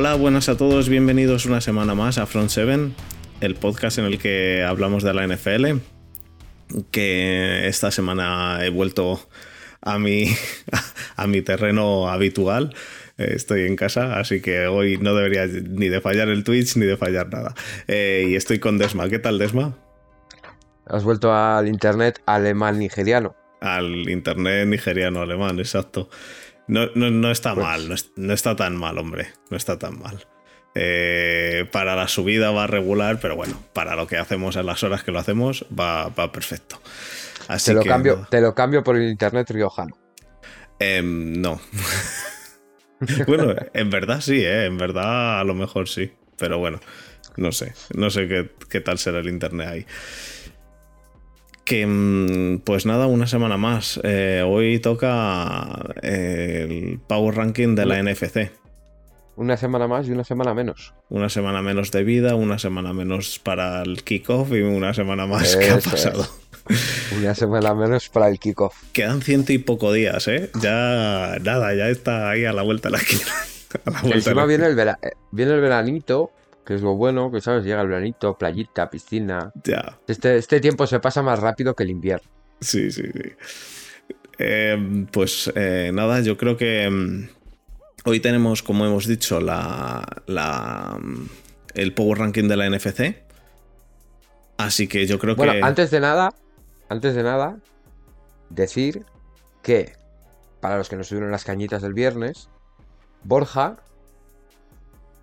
Hola, buenas a todos, bienvenidos una semana más a Front 7, el podcast en el que hablamos de la NFL. Que esta semana he vuelto a mi, a mi terreno habitual. Estoy en casa, así que hoy no debería ni de fallar el Twitch ni de fallar nada. Eh, y estoy con Desma. ¿Qué tal, Desma? Has vuelto al internet alemán nigeriano. Al internet nigeriano alemán, exacto. No, no, no está Pues- mal, no, es- no está tan mal, hombre. No está tan mal. Eh, para la subida va regular, pero bueno, para lo que hacemos en las horas que lo hacemos, va, va perfecto. Así Te lo, que, cambio, te lo cambio por el internet riojano. Em, no. bueno, en verdad sí, ¿eh? En verdad a lo mejor sí. Pero bueno, no sé. No sé qué, qué tal será el internet ahí. Que mm, pues nada, una semana más. Eh, hoy toca eh, el Power Ranking de la NFC. Una semana más y una semana menos. Una semana menos de vida, una semana menos para el kickoff y una semana más que ha es. pasado. Una semana menos para el kickoff. Quedan ciento y poco días, ¿eh? Ya nada, ya está ahí a la vuelta de la esquina. A la vuelta Encima la viene el, vera- eh, viene el veranito, que es lo bueno, que sabes, llega el veranito, playita, piscina. Ya, Este, este tiempo se pasa más rápido que el invierno. sí, sí, sí. Eh, pues eh, nada, yo creo que mm, hoy tenemos, como hemos dicho, la, la, el Power Ranking de la NFC. Así que yo creo Bueno, que... antes de nada, antes de nada, decir que para los que no estuvieron en las cañitas del viernes, Borja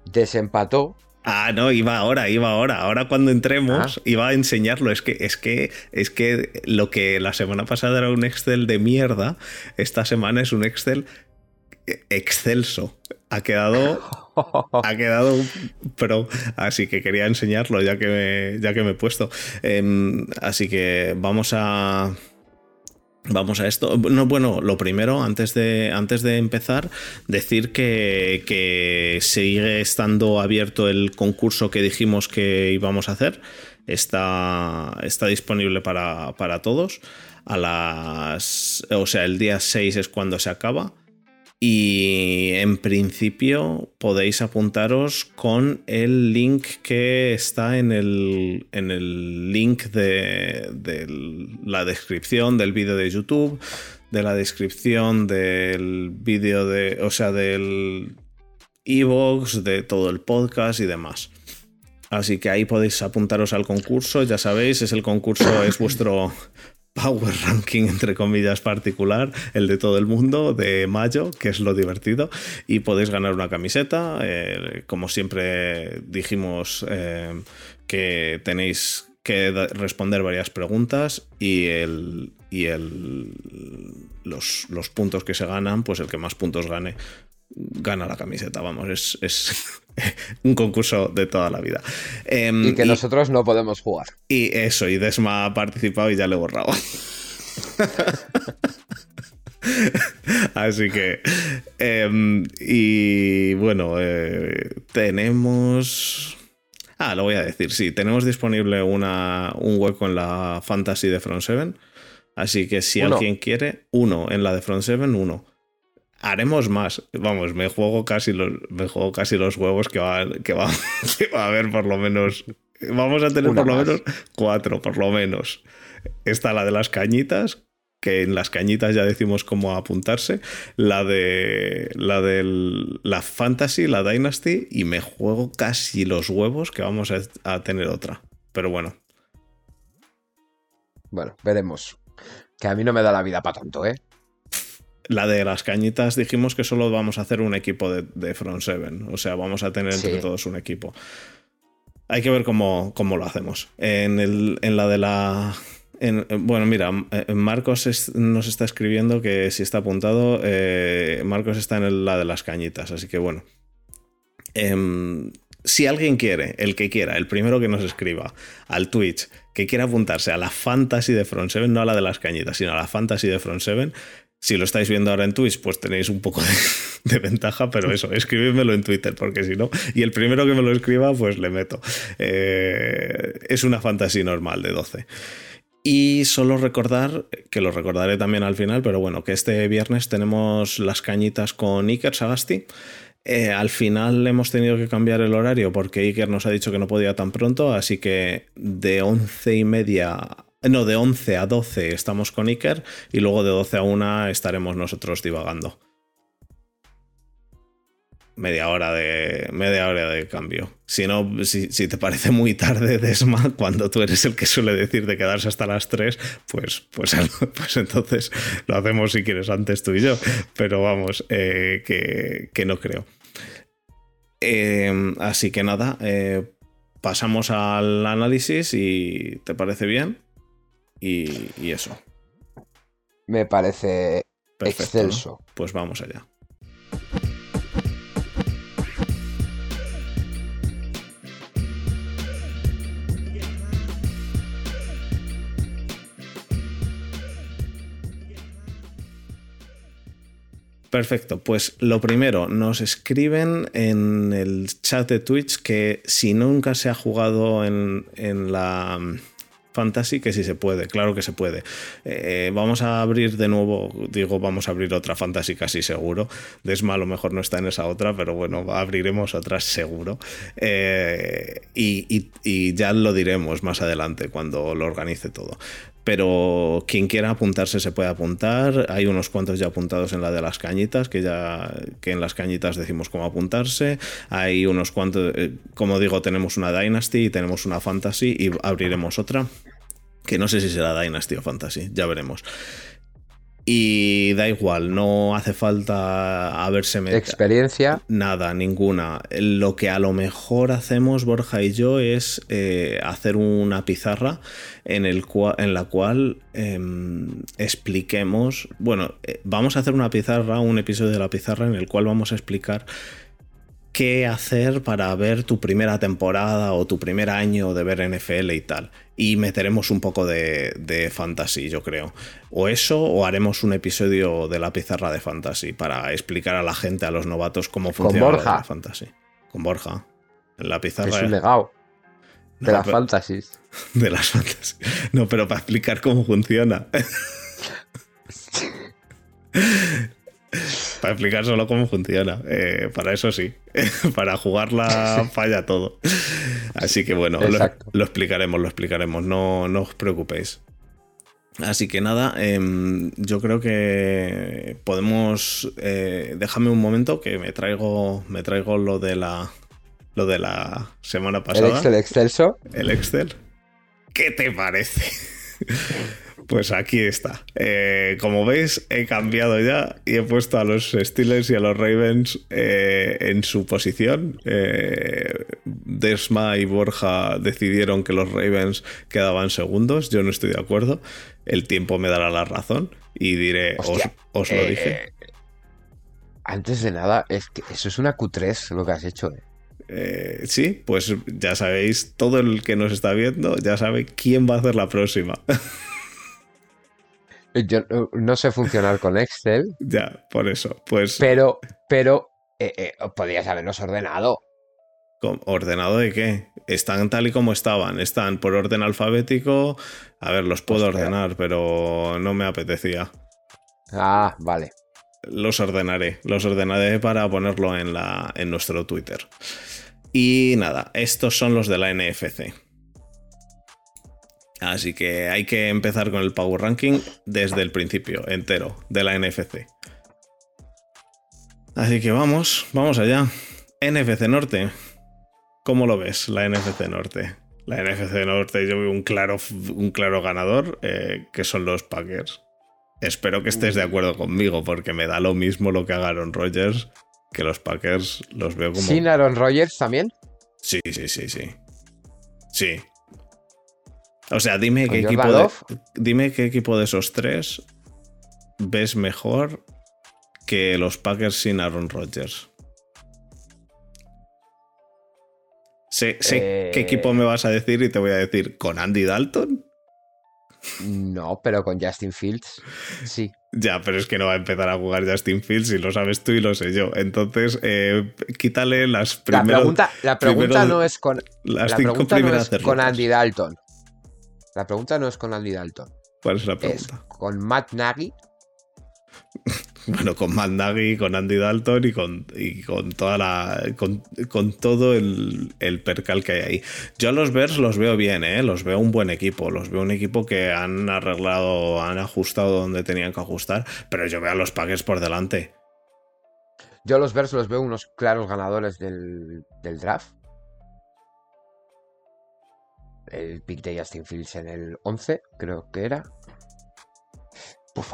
desempató Ah, no, iba ahora, iba ahora. Ahora cuando entremos Ah. iba a enseñarlo. Es que, es que, es que lo que la semana pasada era un Excel de mierda, esta semana es un Excel excelso. Ha quedado, ha quedado pro. Así que quería enseñarlo ya que me, ya que me he puesto. Em, así que vamos a. Vamos a esto. No, bueno, lo primero, antes de, antes de empezar, decir que, que sigue estando abierto el concurso que dijimos que íbamos a hacer. Está, está disponible para, para todos. A las. O sea, el día 6 es cuando se acaba. Y en principio podéis apuntaros con el link que está en el, en el link de, la descripción del vídeo de YouTube, de la descripción del vídeo de, o sea, del iVoox, de todo el podcast y demás. Así que ahí podéis apuntaros al concurso, ya sabéis, es el concurso, es vuestro Power Ranking, entre comillas, particular, el de todo el mundo, de mayo, que es lo divertido, y podéis ganar una camiseta. eh, como siempre dijimos eh, que tenéis que responder varias preguntas y el y el los, los puntos que se ganan, pues el que más puntos gane gana la camiseta, vamos, es, es un concurso de toda la vida. Em, y que nosotros no podemos jugar. y eso, y Desma ha participado y ya le he borrado. Así que. em, y bueno, eh, tenemos. Ah, lo voy a decir, sí, tenemos disponible una, un hueco en la Fantasy de Front 7. Así que si Uno. alguien quiere, uno en la de Front 7, uno. Haremos más. Vamos, me juego casi los, me juego casi los huevos que va, que va, que va a haber por lo menos. Vamos a tener Una por lo más. menos cuatro, por lo menos. Está la de las cañitas, que en las cañitas ya decimos cómo apuntarse. La de la del la Fantasy, la Dynasty, y me juego casi los huevos que vamos a, a tener otra. Pero bueno, Bueno, veremos. Que a mí no me da la vida para tanto, ¿eh? La de las cañitas dijimos que solo vamos a hacer un equipo de, de Front 7. O sea, vamos a tener entre Sí. todos un equipo. Hay que ver cómo, cómo lo hacemos. En, el, en la de la. en- bueno, mira, eh, Marcos es- nos está escribiendo que si está apuntado, eh, Marcos está en el- la de las cañitas, así que bueno. Em, si alguien quiere, el que quiera, el primero que nos escriba al Twitch, que quiera apuntarse a la Fantasy de Front 7, no a la de las cañitas, sino a la Fantasy de Front 7, si lo estáis viendo ahora en Twitch, pues tenéis un poco de, ventaja, pero eso, escribidmelo en Twitter, porque si no, y el primero que me lo escriba, pues le meto. Eh, es una fantasy normal de 12. Y solo recordar, que lo recordaré también al final, pero bueno, que este viernes tenemos las cañitas con Iker Sagasti. Eh, al final hemos tenido que cambiar el horario porque Iker nos ha dicho que no podía tan pronto, así que de once y media, no, de 11 a 12 estamos con Iker y luego de 12 a 1 estaremos nosotros divagando. Media hora de, media hora de cambio. Si no, si, si te parece muy tarde, Desma, cuando tú eres el que suele decir de quedarse hasta las 3, pues, pues, pues entonces lo hacemos si quieres antes tú y yo. Pero vamos, eh, que, que no creo. Eh, así que nada, eh, pasamos al análisis y ¿te parece bien? Y, y eso. Me parece Perfecto, excelso. ¿no? Pues vamos allá. Perfecto, pues lo primero, nos escriben en el chat de Twitch que si nunca se ha jugado en, en la Fantasy, que sí se puede, claro que se puede. Eh, vamos a abrir de nuevo, digo, vamos a abrir otra Fantasy casi seguro. Desma a lo mejor no está en esa otra, pero bueno, abriremos otras seguro. Eh, y ya lo diremos más adelante cuando lo organice todo pero quien quiera apuntarse se puede apuntar. Hay unos cuantos ya apuntados en la de las cañitas, que ya que en las cañitas decimos cómo apuntarse. Hay unos cuantos, eh, como digo, tenemos una Dynasty y tenemos una Fantasy y abriremos otra. Que no sé si será Dynasty o Fantasy, ya veremos. Y da igual, no hace falta haberse metido. Experiencia. Nada, ninguna. Lo que a lo mejor hacemos Borja y yo es eh, hacer una pizarra en, el cual, en la cual eh, expliquemos. Bueno, eh, vamos a hacer una pizarra, un episodio de la pizarra en el cual vamos a explicar qué hacer para ver tu primera temporada o tu primer año de ver NFL y tal. Y meteremos un poco de, de, fantasy, yo creo. O eso, o haremos un episodio de la pizarra de fantasy para explicar a la gente, a los novatos, cómo funciona Con Borja. la fantasy. Con Borja. En la pizarra. Es un legado. De No, las pero- fantasies. De las fantasy. No, pero para explicar cómo funciona. Para explicar solo cómo funciona. Eh, para eso sí. para jugarla falla todo. Así que bueno, lo, explicaremos, lo explicaremos. No, no os preocupéis. Así que nada, em, yo creo que podemos. eh, déjame un momento que me traigo. Me traigo lo de la. Lo de la semana El pasada. Excel excelso. El Excel. ¿Qué te parece? Pues aquí está. Eh, como veis, he cambiado ya y he puesto a los Steelers y a los Ravens eh, en su posición. Eh, Desma y Borja decidieron que los Ravens quedaban segundos. Yo no estoy de acuerdo. El tiempo me dará la razón y diré, os, Hostia, os lo dije. Antes de nada, es que eso es una Q3 lo que has hecho. eh. Eh, sí, pues ya sabéis, todo el que nos está viendo ya sabe quién va a hacer la próxima. Yo no- sé funcionar con Excel, ya, por eso. Pues pero, pero eh, eh, podrías haberlos ordenado. ¿Con- ¿Ordenado de qué? Están tal y como estaban. Están por orden alfabético. A ver, los puedo Hostia. ordenar, pero no me apetecía. Ah, vale. Los ordenaré. Los ordenaré para ponerlo en, la, en nuestro Twitter. Y nada, estos son los de la NFC. Así que hay que empezar con el Power Ranking desde el principio, entero, de la NFC. Así que vamos, vamos allá. NFC Norte. ¿Cómo lo ves, la NFC Norte? La NFC Norte yo veo un claro, un claro ganador, eh, que son los Packers. Espero que estés de acuerdo conmigo, porque me da lo mismo lo que haga Aaron Rodgers, que los Packers los veo como... ¿Sin Aaron Rodgers también? Sí, sí, sí, sí. Sí. O sea, dime ¿Con qué, equipo de, dime qué equipo de esos tres ves mejor que los Packers sin Aaron Rodgers. Sé, sé Eh. qué equipo me vas a decir y te voy a decir, ¿con Andy Dalton? No, pero con Justin Fields. Sí. Ya, pero es que no va a empezar a jugar Justin Fields y lo sabes tú y lo sé yo. Entonces, eh, quítale las La primeras, pregunta, la pregunta no es con, las la cinco pregunta no primeras es con. Andy Dalton. La pregunta no es con Andy Dalton. ¿Cuál es la Es pregunta? con Matt Nagy Bueno, con Matt Nagy, con Andy Dalton y con, y con toda la. con, con todo el, el, percal que hay ahí. Yo a los Bears los veo bien, ¿eh? Los veo un buen equipo. Los veo un equipo que han arreglado, han ajustado donde tenían que ajustar. Pero yo veo a los Packers por delante. Yo a los Bears los veo unos claros ganadores del, del draft. El pick de Justin Fields en el 11, creo que era.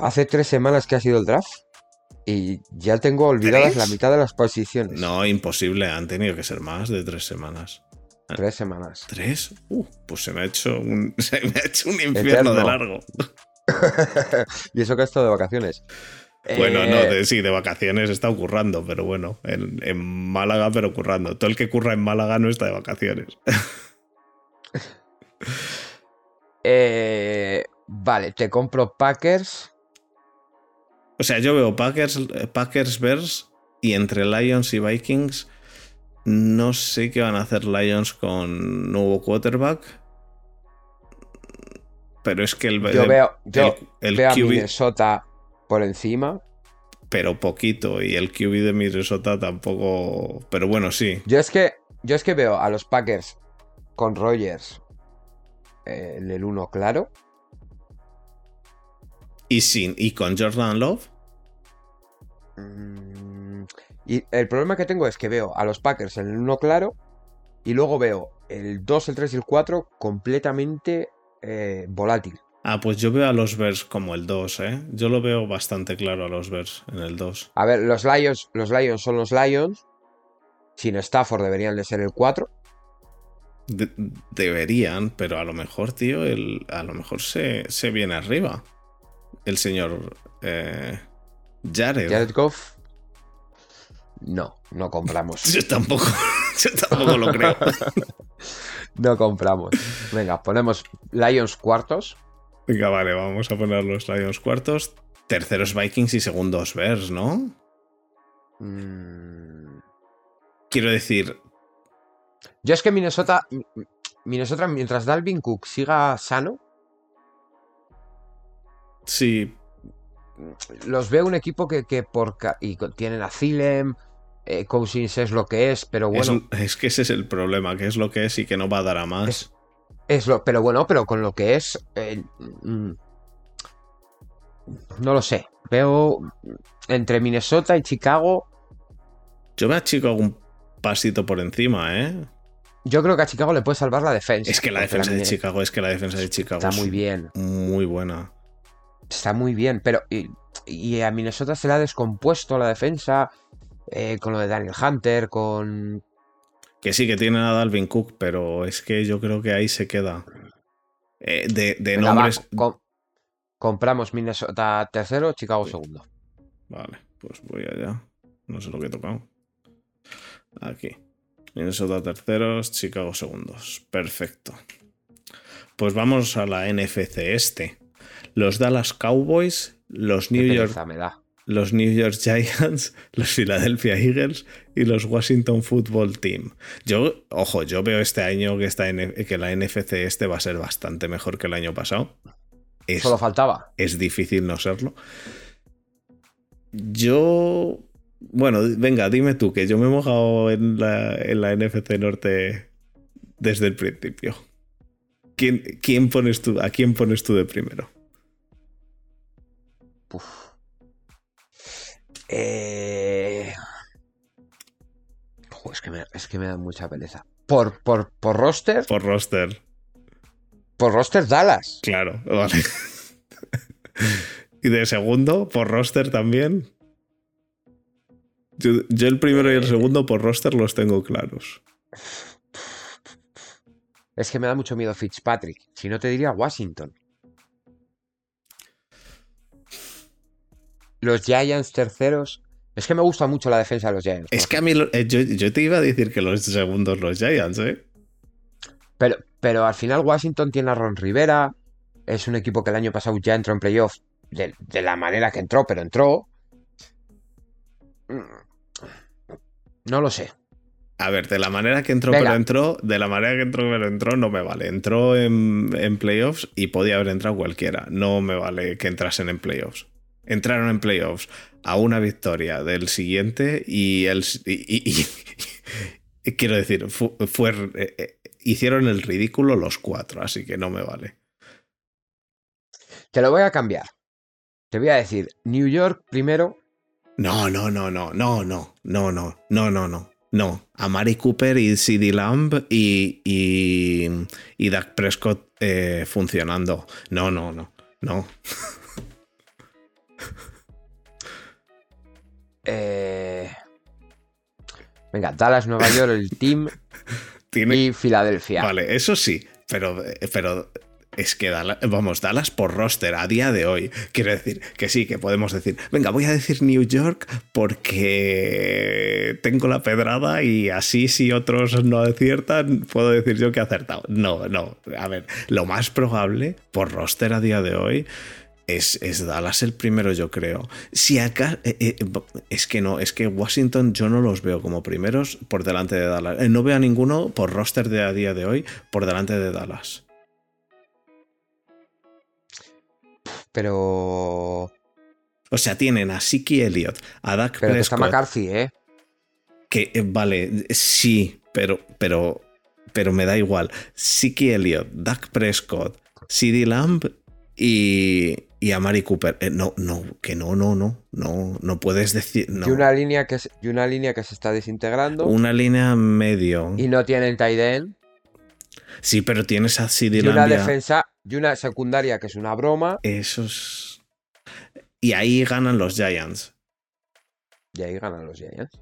hace tres semanas que ha sido el draft y ya tengo olvidadas la mitad de las posiciones. No, imposible, han tenido que ser más de tres semanas. Tres semanas. ¿Tres? Uh, pues se me ha hecho un, se me ha hecho un infierno de largo. y eso que ha estado de vacaciones. Bueno, no, eh, sí, de vacaciones está ocurrando, pero bueno, en, en, Málaga, pero currando. Todo el que curra en Málaga no está de vacaciones. eh, vale, te compro Packers. O sea, yo veo Packers, Packers Bears y entre Lions y Vikings. No sé qué van a hacer Lions con nuevo quarterback. Pero es que el. Yo veo, yo el, veo a Minnesota por encima. Pero poquito. Y el QB de Minnesota tampoco. Pero bueno, sí. Yo es que. Yo es que veo a los Packers con Rogers en el 1 claro. ¿Y, sin, ¿Y con Jordan Love? Mm, y el problema que tengo es que veo a los Packers en el 1 claro y luego veo el 2, el 3 y el 4 completamente eh, volátil. Ah, pues yo veo a los Bears como el 2, ¿eh? Yo lo veo bastante claro a los Bears en el 2. A ver, los Lions, los Lions son los Lions. Sin Stafford deberían de ser el 4. Deberían, pero a lo mejor, tío, el, a lo mejor se, se viene arriba. El señor eh, Jared. Jared Goff. No, no compramos. yo tampoco, yo tampoco lo creo. no compramos. Venga, ponemos Lions cuartos. Venga, vale, vamos a poner los Lions cuartos. Terceros Vikings y segundos Bears, ¿no? Mm. Quiero decir. Yo es que Minnesota. Minnesota, mientras Dalvin Cook siga sano. Sí. Los veo un equipo que, que por. Y tienen a Zilem. Eh, Cousins es lo que es, pero bueno. Es, es, que ese es el problema, que es lo que es y que no va a dar a más. Es, es lo, pero bueno, pero con lo que es. Eh, mm, no lo sé. Veo entre Minnesota y Chicago. Yo veo a Chicago un pasito por encima, ¿eh? Yo creo que a Chicago le puede salvar la defensa. Es que la defensa de Chicago, es que la defensa de Chicago está muy bien. Muy buena. Está muy bien, pero. Y, y a Minnesota se le ha descompuesto la defensa. Eh, con lo de Daniel Hunter, con que sí, que tienen a Dalvin Cook, pero es que yo creo que ahí se queda. Eh, de, de nombres. Va, compramos Minnesota tercero, Chicago segundo. Vale, pues voy allá. No sé lo que he tocado. Aquí. Minnesota terceros, Chicago segundos. Perfecto. Pues vamos a la NFC este. Los Dallas Cowboys, los New York. Los New York Giants, los Philadelphia Eagles y los Washington Football Team. Yo, ojo, yo veo este año que, que la NFC este va a ser bastante mejor que el año pasado. Es, Solo faltaba. Es difícil no serlo. Yo. Bueno, venga, dime tú, que yo me he mojado en la, en la NFC Norte desde el principio. ¿Quién, quién pones tú, ¿A quién pones tú de primero? Eh... es, que me, es que me da mucha pereza. ¿Por, por, por roster? Por roster. Por roster Dallas. Claro, vale. y de segundo, por roster también. Yo, yo, el primero y el eh. segundo por roster los tengo claros. Es que me da mucho miedo Fitzpatrick. Si no te diría Washington. Los Giants terceros. Es que me gusta mucho la defensa de los Giants. Es que a mí, eh, yo, te iba a decir que los segundos los Giants, ¿eh? Pero, pero al final Washington tiene a Ron Rivera. Es un equipo que el año pasado ya entró en playoff de, la manera que entró, pero entró. No lo sé. A ver, de la manera que entró, pero entró, de la manera que entró, pero entró, no me vale. Entró en, en playoffs y podía haber entrado cualquiera. No me vale que entrasen en playoffs. entraron en playoffs a una victoria del siguiente y el y, quiero decir fue, eh, eh, hicieron el ridículo los cuatro así que no me vale te lo voy a cambiar te voy a decir New York primero no no no no no no no no no no no no a Mari Cooper y CD Lamb y y, y Doug Prescott eh, funcionando no no no no Eh... Venga, Dallas, Nueva York, el team y Filadelfia. Vale, eso sí, pero, pero es que Dallas, vamos, Dallas por roster a día de hoy. Quiero decir que sí, que podemos decir, venga, voy a decir New York porque tengo la pedrada y así si otros no aciertan, puedo decir yo que he acertado. No, no, a ver, lo más probable por roster a día de hoy es, Dallas el primero, yo creo. Si acá. Eh, eh, es que no, es que Washington yo no los veo como primeros por delante de Dallas. Eh, no veo a ninguno por roster de a día de hoy por delante de Dallas. Pero. O sea, tienen a Siki Elliott, a Dak pero Prescott. Está McCarthy, ¿eh? Que, vale, sí, pero, pero, pero me da igual. Siki Elliott, Dak Prescott, CD Lamb y, y a Mari Cooper. Eh, no, no, que no, no, no, no, no puedes decir. No. Y una línea que y una línea que se está desintegrando. Una línea medio. Y no tienen tight Sí, pero tienes a Y una defensa y una secundaria que es una broma. Esos. Y ahí ganan los Giants. Y ahí ganan los Giants.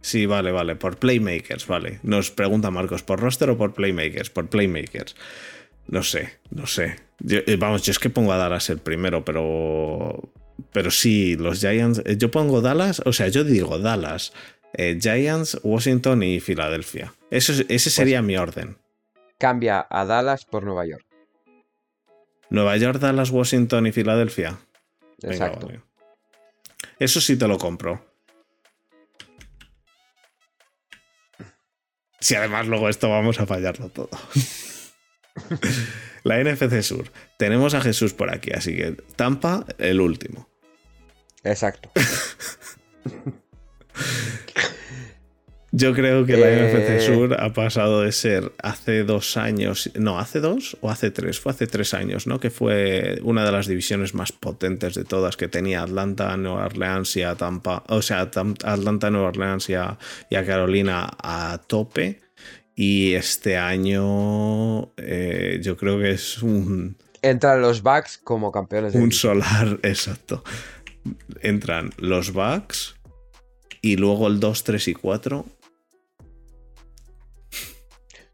Sí, vale, vale. Por playmakers, vale. Nos pregunta Marcos, ¿por roster o por playmakers? Por playmakers. No sé, no sé. Eh, vamos, yo es que pongo a Dallas el primero, pero. Pero sí, los Giants. Eh, yo pongo Dallas, o sea, yo digo Dallas, eh, Giants, Washington y Filadelfia. Eso, ese pues sería mi orden. Cambia a Dallas por Nueva York. Nueva York, Dallas, Washington y Filadelfia. Exacto. Eso sí te lo compro. Si además luego esto vamos a fallarlo todo. La NFC Sur. Tenemos a Jesús por aquí, así que Tampa, el último. Exacto. Yo creo que la NFC eh. Sur ha pasado de ser hace dos años, no, hace dos o hace tres, fue hace tres años, ¿no? Que fue una de las divisiones más potentes de todas que tenía Atlanta, Nueva Orleans y a Tampa, o sea, Atlanta, Nueva Orleans y a Carolina a tope. Y este año eh, yo creo que es un... Entran los Bucks como campeones de Un solar, exacto. Entran los Bucks y luego el 2, 3 y 4.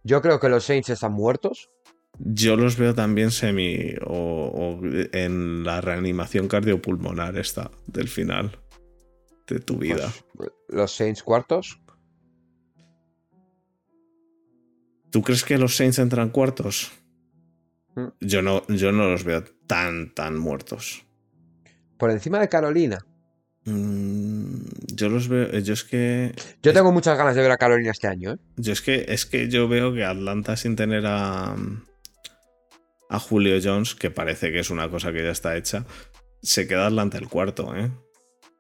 Yo creo que los Saints están muertos. Yo los veo también semi o, en la reanimación cardiopulmonar esta del final de tu vida. Pues, los Saints cuartos. ¿Tú crees que los Saints entran cuartos? Mm. Yo no, yo no los veo tan, tan muertos. Por encima de Carolina. Mm, yo los veo. Yo es que. Yo tengo muchas ganas de ver a Carolina este año, ¿eh? Yo es que es que yo veo que Atlanta sin tener a. a Julio Jones, que parece que es una cosa que ya está hecha, se queda Atlanta el cuarto, ¿eh?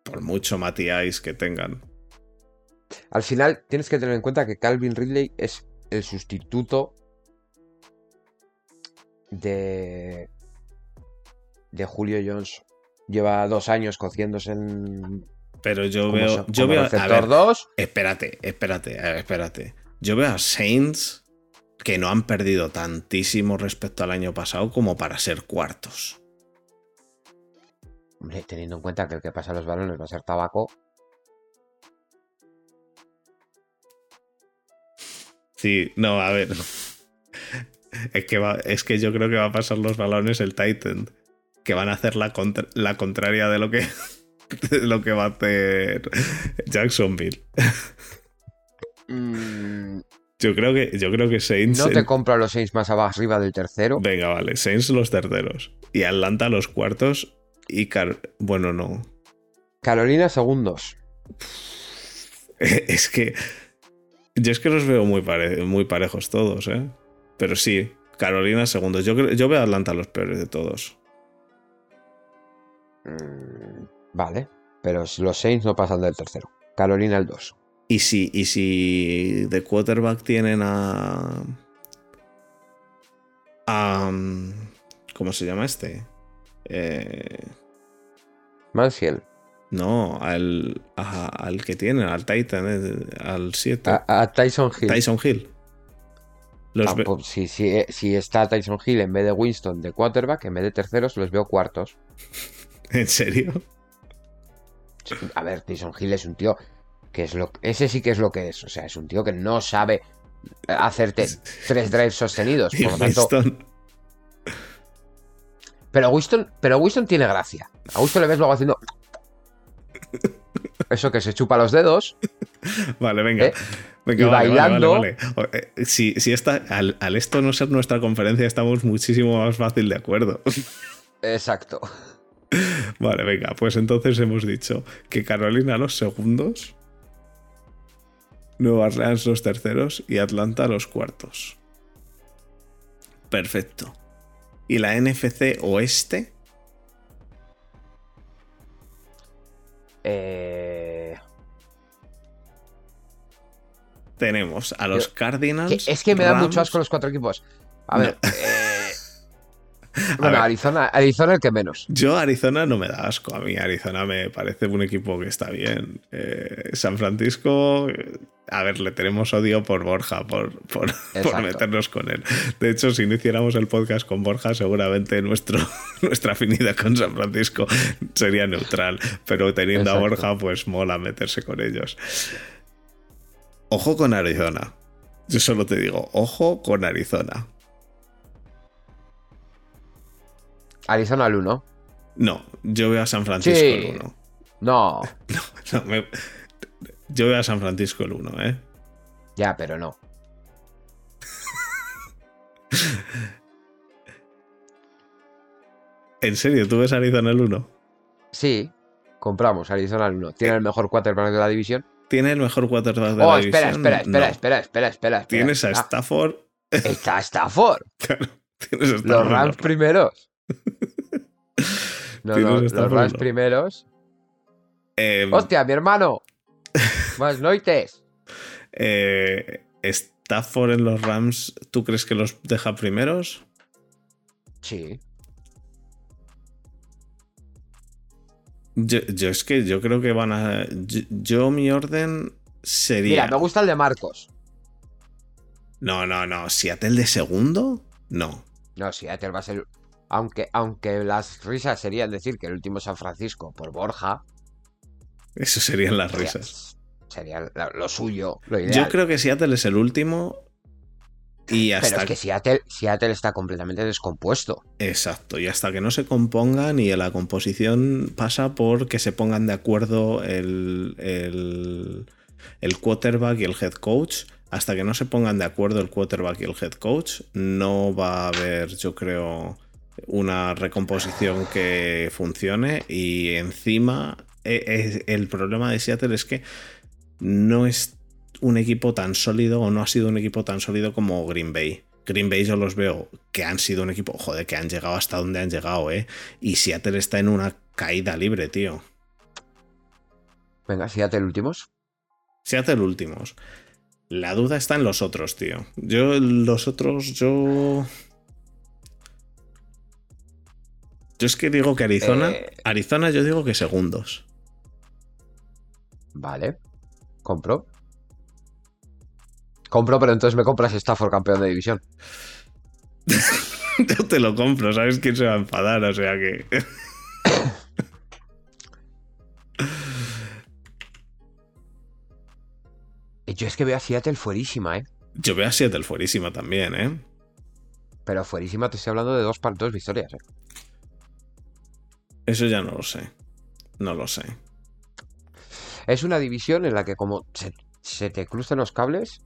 Por mucho Matías que tengan. Al final tienes que tener en cuenta que Calvin Ridley es el sustituto de, de Julio Jones. Lleva dos años cociéndose en. Pero yo veo. yo veo. A ver, Espérate, espérate, espérate. Yo veo a Saints que no han perdido tantísimo respecto al año pasado como para ser cuartos. Hombre, teniendo en cuenta que el que pasa los balones va a ser tabaco. Sí, no, a ver. Es que, es que yo creo que va a pasar los balones el Titan. Que van a hacer la, la contraria de lo que, lo que va a hacer Jacksonville. Mm. Yo creo que, yo creo que Saints. No te compro a los Saints más abajo arriba del tercero. Venga, vale. Saints los terceros. Y Atlanta los cuartos. Y Car bueno, no. Carolina segundos. Es que yo es que los veo muy, muy parejos todos, ¿eh? Pero sí, Carolina segundos. Yo, yo veo a Atlanta los peores de todos. Mm, vale, pero los Saints no pasan del tercero. Carolina el 2. ¿Y si, y si de quarterback tienen a. a ¿Cómo se llama este? Eh, Mansiel. no, al, a- al que tienen, al Titan, eh, al 7. A, a Tyson Hill. Tyson Hill. Los Ah, pues, si, si, si está Tyson Hill en vez de Winston de quarterback, en vez de terceros, los veo cuartos. ¿En serio? A ver, Tyson Hill es un tío que es lo ese sí que es lo que es. O sea, es un tío que no sabe hacerte tres drives sostenidos. Y Por lo tanto, Winston- pero Winston, pero Winston tiene gracia. A Winston le ves luego haciendo eso que se chupa los dedos. Vale, venga. ¿Eh? Venga, Y vale, bailando. vale, vale. O- eh, Si, si esta, al, al esto no ser nuestra conferencia, estamos muchísimo más fácil de acuerdo. Exacto. Vale, venga, pues entonces hemos dicho que Carolina los segundos, Nueva Orleans los terceros y Atlanta los cuartos. Perfecto. ¿Y la NFC Oeste? Eh, Tenemos a los Yo- Cardinals. que- es que me da mucho asco los cuatro equipos. A ver. eh, bueno. Arizona, Arizona el que menos. Yo, Arizona no me da asco. A mí, Arizona me parece un equipo que está bien. Eh, San Francisco, eh, a ver, le tenemos odio por Borja, por, por, meternos con él. De hecho, si no hiciéramos el podcast con Borja, seguramente nuestro, nuestra afinidad con San Francisco sería neutral. Pero teniendo a. Borja, pues mola meterse con ellos. Ojo con Arizona. Yo solo te digo, ojo con Arizona. Arizona al 1. No, yo veo a San Francisco Sí. el 1. No, No, me- Yo veo a San Francisco el 1, ¿eh? ya, pero no. ¿En serio? ¿Tú ves a Arizona el 1? Sí, compramos Arizona al 1. Tiene el mejor quarterback de la división. ¿Tiene el mejor quarterback de Oh, la espera, división? espera, espera, No. espera, espera, espera, espera. Tienes a Ah, Stafford. Está Stafford. Claro, tienes a Los Stafford. Rams primeros. No, no, los no. primeros. Eh, ¡Hostia, mi hermano! Buenas noites. eh, Stafford en los Rams, ¿tú crees que los deja primeros? Sí. Yo, yo es que yo creo que van a. Yo, yo mi orden sería. Mira, me gusta el de Marcos. No, no, no. ¿Seattle de segundo? No. No, Seattle va a ser. Aunque, aunque las risas serían decir que el último es San Francisco por Borja. Eso serían las sería- risas. Sería lo, suyo, lo ideal. Yo creo que Seattle es el último. Y Pero es que Seattle, Seattle está completamente descompuesto. Exacto, y hasta que no se compongan y la composición pasa por que se pongan de acuerdo el, el, el quarterback y el head coach. Hasta que no se pongan de acuerdo el quarterback y el head coach, no va a haber, yo creo, una recomposición que funcione. Y encima, eh, eh, el problema de Seattle es que no es un equipo tan sólido o no ha sido un equipo tan sólido como Green Bay. Green Bay yo los veo que han sido un equipo, joder, que han llegado hasta donde han llegado, ¿eh? Y Seattle está en una caída libre, tío. Venga, Seattle últimos. Seattle últimos. La duda está en los otros, tío. Yo, los otros, yo... Yo es que digo que Arizona... Eh. Arizona yo digo que segundos. Vale. Compro. Compro, pero entonces me compras Stafford campeón de división. yo te lo compro, ¿sabes quién se va a enfadar? O sea que... Yo es que veo a Seattle fuerísima, ¿eh? Yo veo a Seattle fuerísima también, ¿eh? Pero fuerísima te estoy hablando de dos, dos victorias, ¿eh? Eso ya no lo sé. No lo sé. Es una división en la que como se, se te cruzan los cables,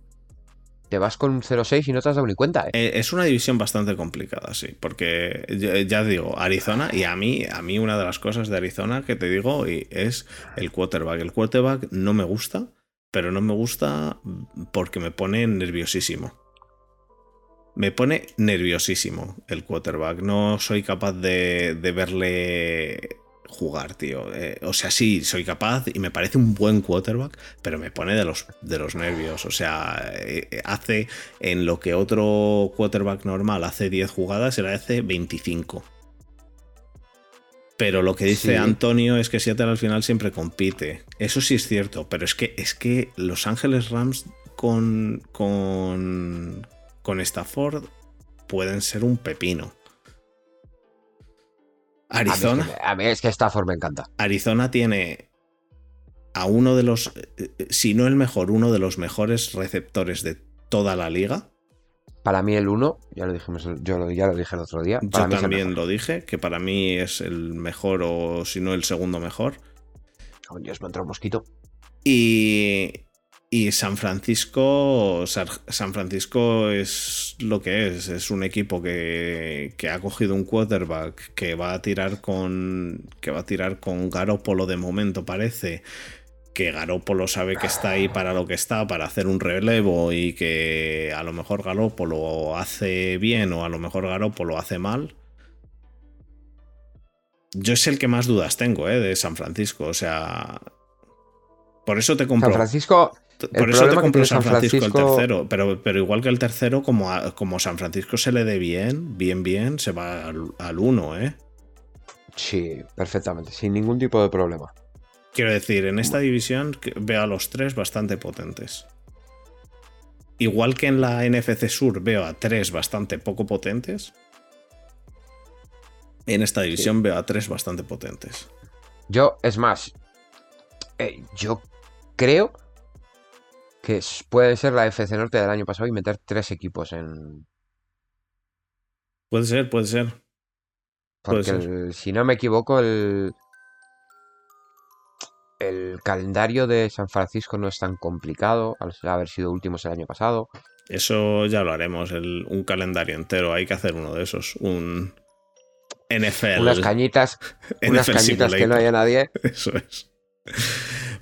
te vas con un 0-6 y no te has dado ni cuenta, ¿eh? Eh, Es una división bastante complicada, sí, porque ya- digo, Arizona, y a mí, a mí una de las cosas de Arizona que te digo es el quarterback. El quarterback no me gusta, pero no me gusta porque me pone nerviosísimo. Me pone nerviosísimo el quarterback. No soy capaz de, de verle jugar, tío. Eh, o sea, sí, soy capaz y me parece un buen quarterback, pero me pone de los, de los nervios. O sea, eh, hace en lo que otro quarterback normal hace 10 jugadas, él hace 25. Pero lo que dice Antonio es que Seattle al final siempre compite. Eso sí es cierto, pero es que, es que Los Ángeles Rams con, con, con Stafford pueden ser un pepino. Arizona. A mí, es que, Stafford me encanta. Arizona tiene a uno de los, si no el mejor, uno de los mejores receptores de toda la liga. Para mí el uno, ya lo dijimos, yo ya lo dije el otro día. yo también lo dije, que para mí es el mejor o si no el segundo mejor. Dios, me entró un mosquito. Y, y San Francisco, San Francisco es lo que es, es un equipo que, ha cogido un quarterback que va a tirar con que va a tirar con Garópolo de momento parece, que Garópolo sabe que está ahí para lo que está, para hacer un relevo y que a lo mejor Garópolo hace bien o a lo mejor Garópolo hace mal. Yo es el que más dudas tengo, ¿eh? De San Francisco, o sea, por eso te compro. San Francisco, por eso te compró San Francisco, el tercero. Pero, pero igual que el tercero, como, como San Francisco se le dé bien, bien, bien, se va al, uno, ¿eh? Sí, perfectamente, sin ningún tipo de problema. Quiero decir, en esta división veo a los tres bastante potentes. Igual que en la NFC Sur veo a tres bastante poco potentes. En esta división veo a tres bastante potentes. Yo, es más, eh, yo creo que puede ser la FC Norte del año pasado y meter tres equipos en. Puede ser, puede ser. Porque si no me equivoco, el. El calendario de San Francisco no es tan complicado, al haber sido últimos el año pasado. Eso ya lo haremos, un calendario entero. Hay que hacer uno de esos. Un NFL. Unas cañitas. unas cañitas que no haya nadie. Eso es.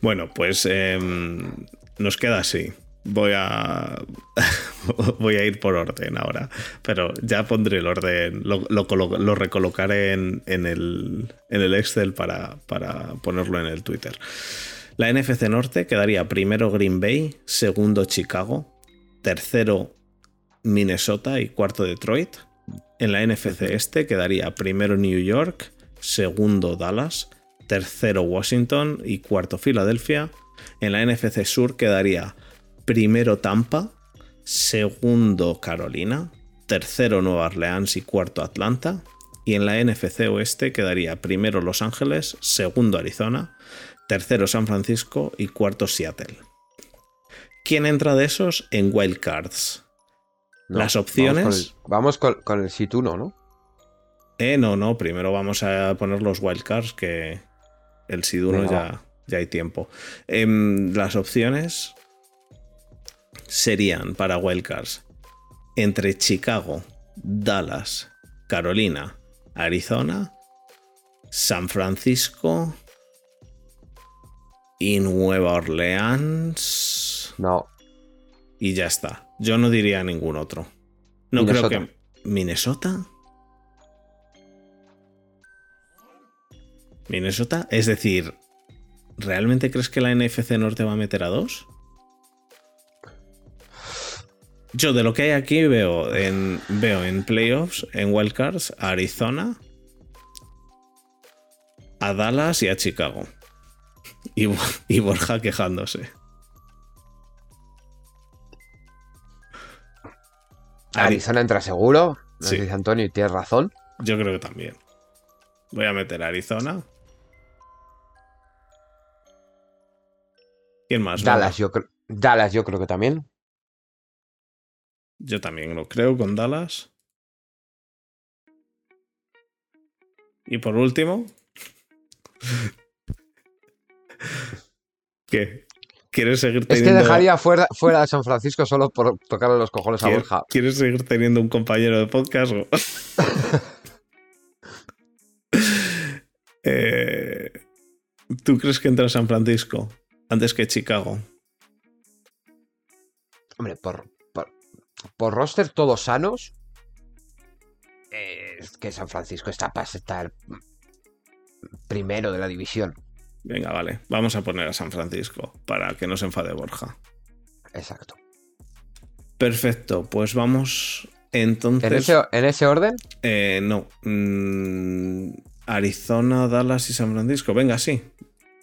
Bueno, pues em, nos queda así. Voy a. voy a ir por orden ahora. Pero ya pondré el orden. Lo, recolocaré en, el, en, el, Excel para, para ponerlo en el Twitter. La NFC Norte quedaría primero Green Bay, segundo Chicago, tercero Minnesota y cuarto Detroit. En la NFC Este quedaría primero New York, segundo Dallas, tercero Washington y cuarto Filadelfia. En la NFC Sur quedaría primero Tampa, segundo Carolina, tercero Nueva Orleans y cuarto Atlanta. Y en la NFC Oeste quedaría primero Los Ángeles, segundo Arizona, tercero San Francisco y cuarto Seattle. ¿Quién entra de esos en Wild Cards? Las opciones. Vamos con el, Situno, ¿no? Eh, no, no. Primero vamos a poner los wildcards que el Siduno ya, ya hay tiempo. Em, las opciones serían para wildcards entre Chicago, Dallas, Carolina, Arizona, San Francisco y Nueva Orleans. No. Y ya está. Yo no diría ningún otro. No creo que. ¿Minnesota? Minnesota, es decir, ¿realmente crees que la NFC Norte va a meter a dos? Yo de lo que hay aquí veo en, veo en playoffs, en wildcards, a Arizona, a Dallas y a Chicago. Y, y Borja quejándose. Arizona entra seguro. sí. dice Antonio y tienes razón. Yo creo que también. Voy a meter a Arizona. ¿Quién más? Dallas, yo, Dallas yo creo que también. Yo también lo creo con Dallas. Y por último. ¿Qué? ¿Quieres seguir teniendo... Es que dejaría fuera, fuera de San Francisco solo por tocarle los cojones a Borja. ¿Quieres seguir teniendo un compañero de podcast? Eh, ¿Tú crees que entra San Francisco antes que Chicago? Hombre, por, por, roster todos sanos, es que San Francisco está para estar primero de la división. Venga, vale. Vamos a poner a San Francisco para que no se enfade Borja. Exacto. Perfecto, pues vamos entonces. ¿En ese, en ese orden? Eh, no. Mm, Arizona, Dallas y San Francisco. Venga, sí.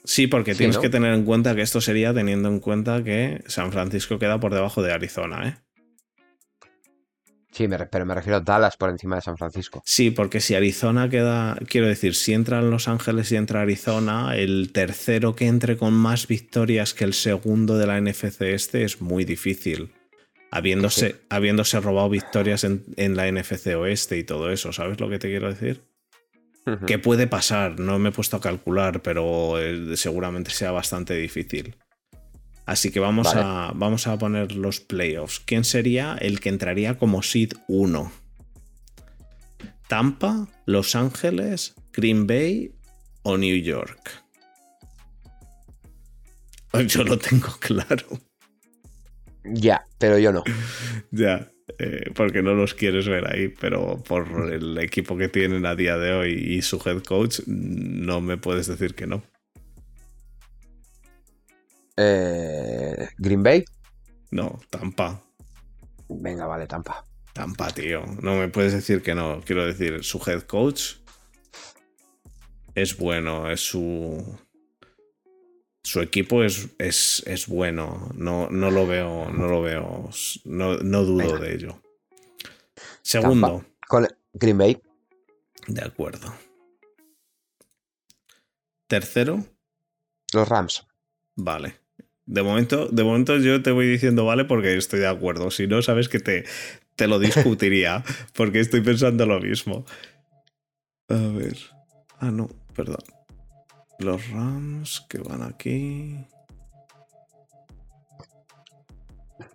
Sí, porque Sí, tienes ¿no? que tener en cuenta que esto sería teniendo en cuenta que San Francisco queda por debajo de Arizona, ¿eh? Sí, me, pero me refiero a Dallas por encima de San Francisco. Sí, porque si Arizona queda, quiero decir, si entran Los Ángeles y entra Arizona, el tercero que entre con más victorias que el segundo de la NFC este es muy difícil. Habiéndose, Sí. habiéndose robado victorias en, en la NFC oeste y todo eso, ¿sabes lo que te quiero decir? Que puede pasar, no me he puesto a calcular, pero eh, seguramente sea bastante difícil. Así que vamos, Vale. a, vamos a poner los playoffs. ¿Quién sería el que entraría como seed 1? ¿Tampa, Los Ángeles, Green Bay o New York? Yo lo tengo claro. Ya, pero yo no. Ya, eh, porque no los quieres ver ahí, pero por el equipo que tienen a día de hoy y su head coach, no me puedes decir que no. Eh, Green Bay. No, Tampa. Venga, vale, Tampa. Tampa, tío. No me puedes decir que no. Quiero decir, su head coach es bueno, es su. Su equipo es, es, es bueno. No, no lo veo, no lo veo. No, no dudo Venga. de ello. Segundo. Con Green Bay. De acuerdo. Tercero, Los Rams. vale. De momento, de momento yo te voy diciendo vale porque estoy de acuerdo. Si no, sabes que te, te lo discutiría porque estoy pensando lo mismo. A ver. Ah, no, perdón. Los Rams que van aquí.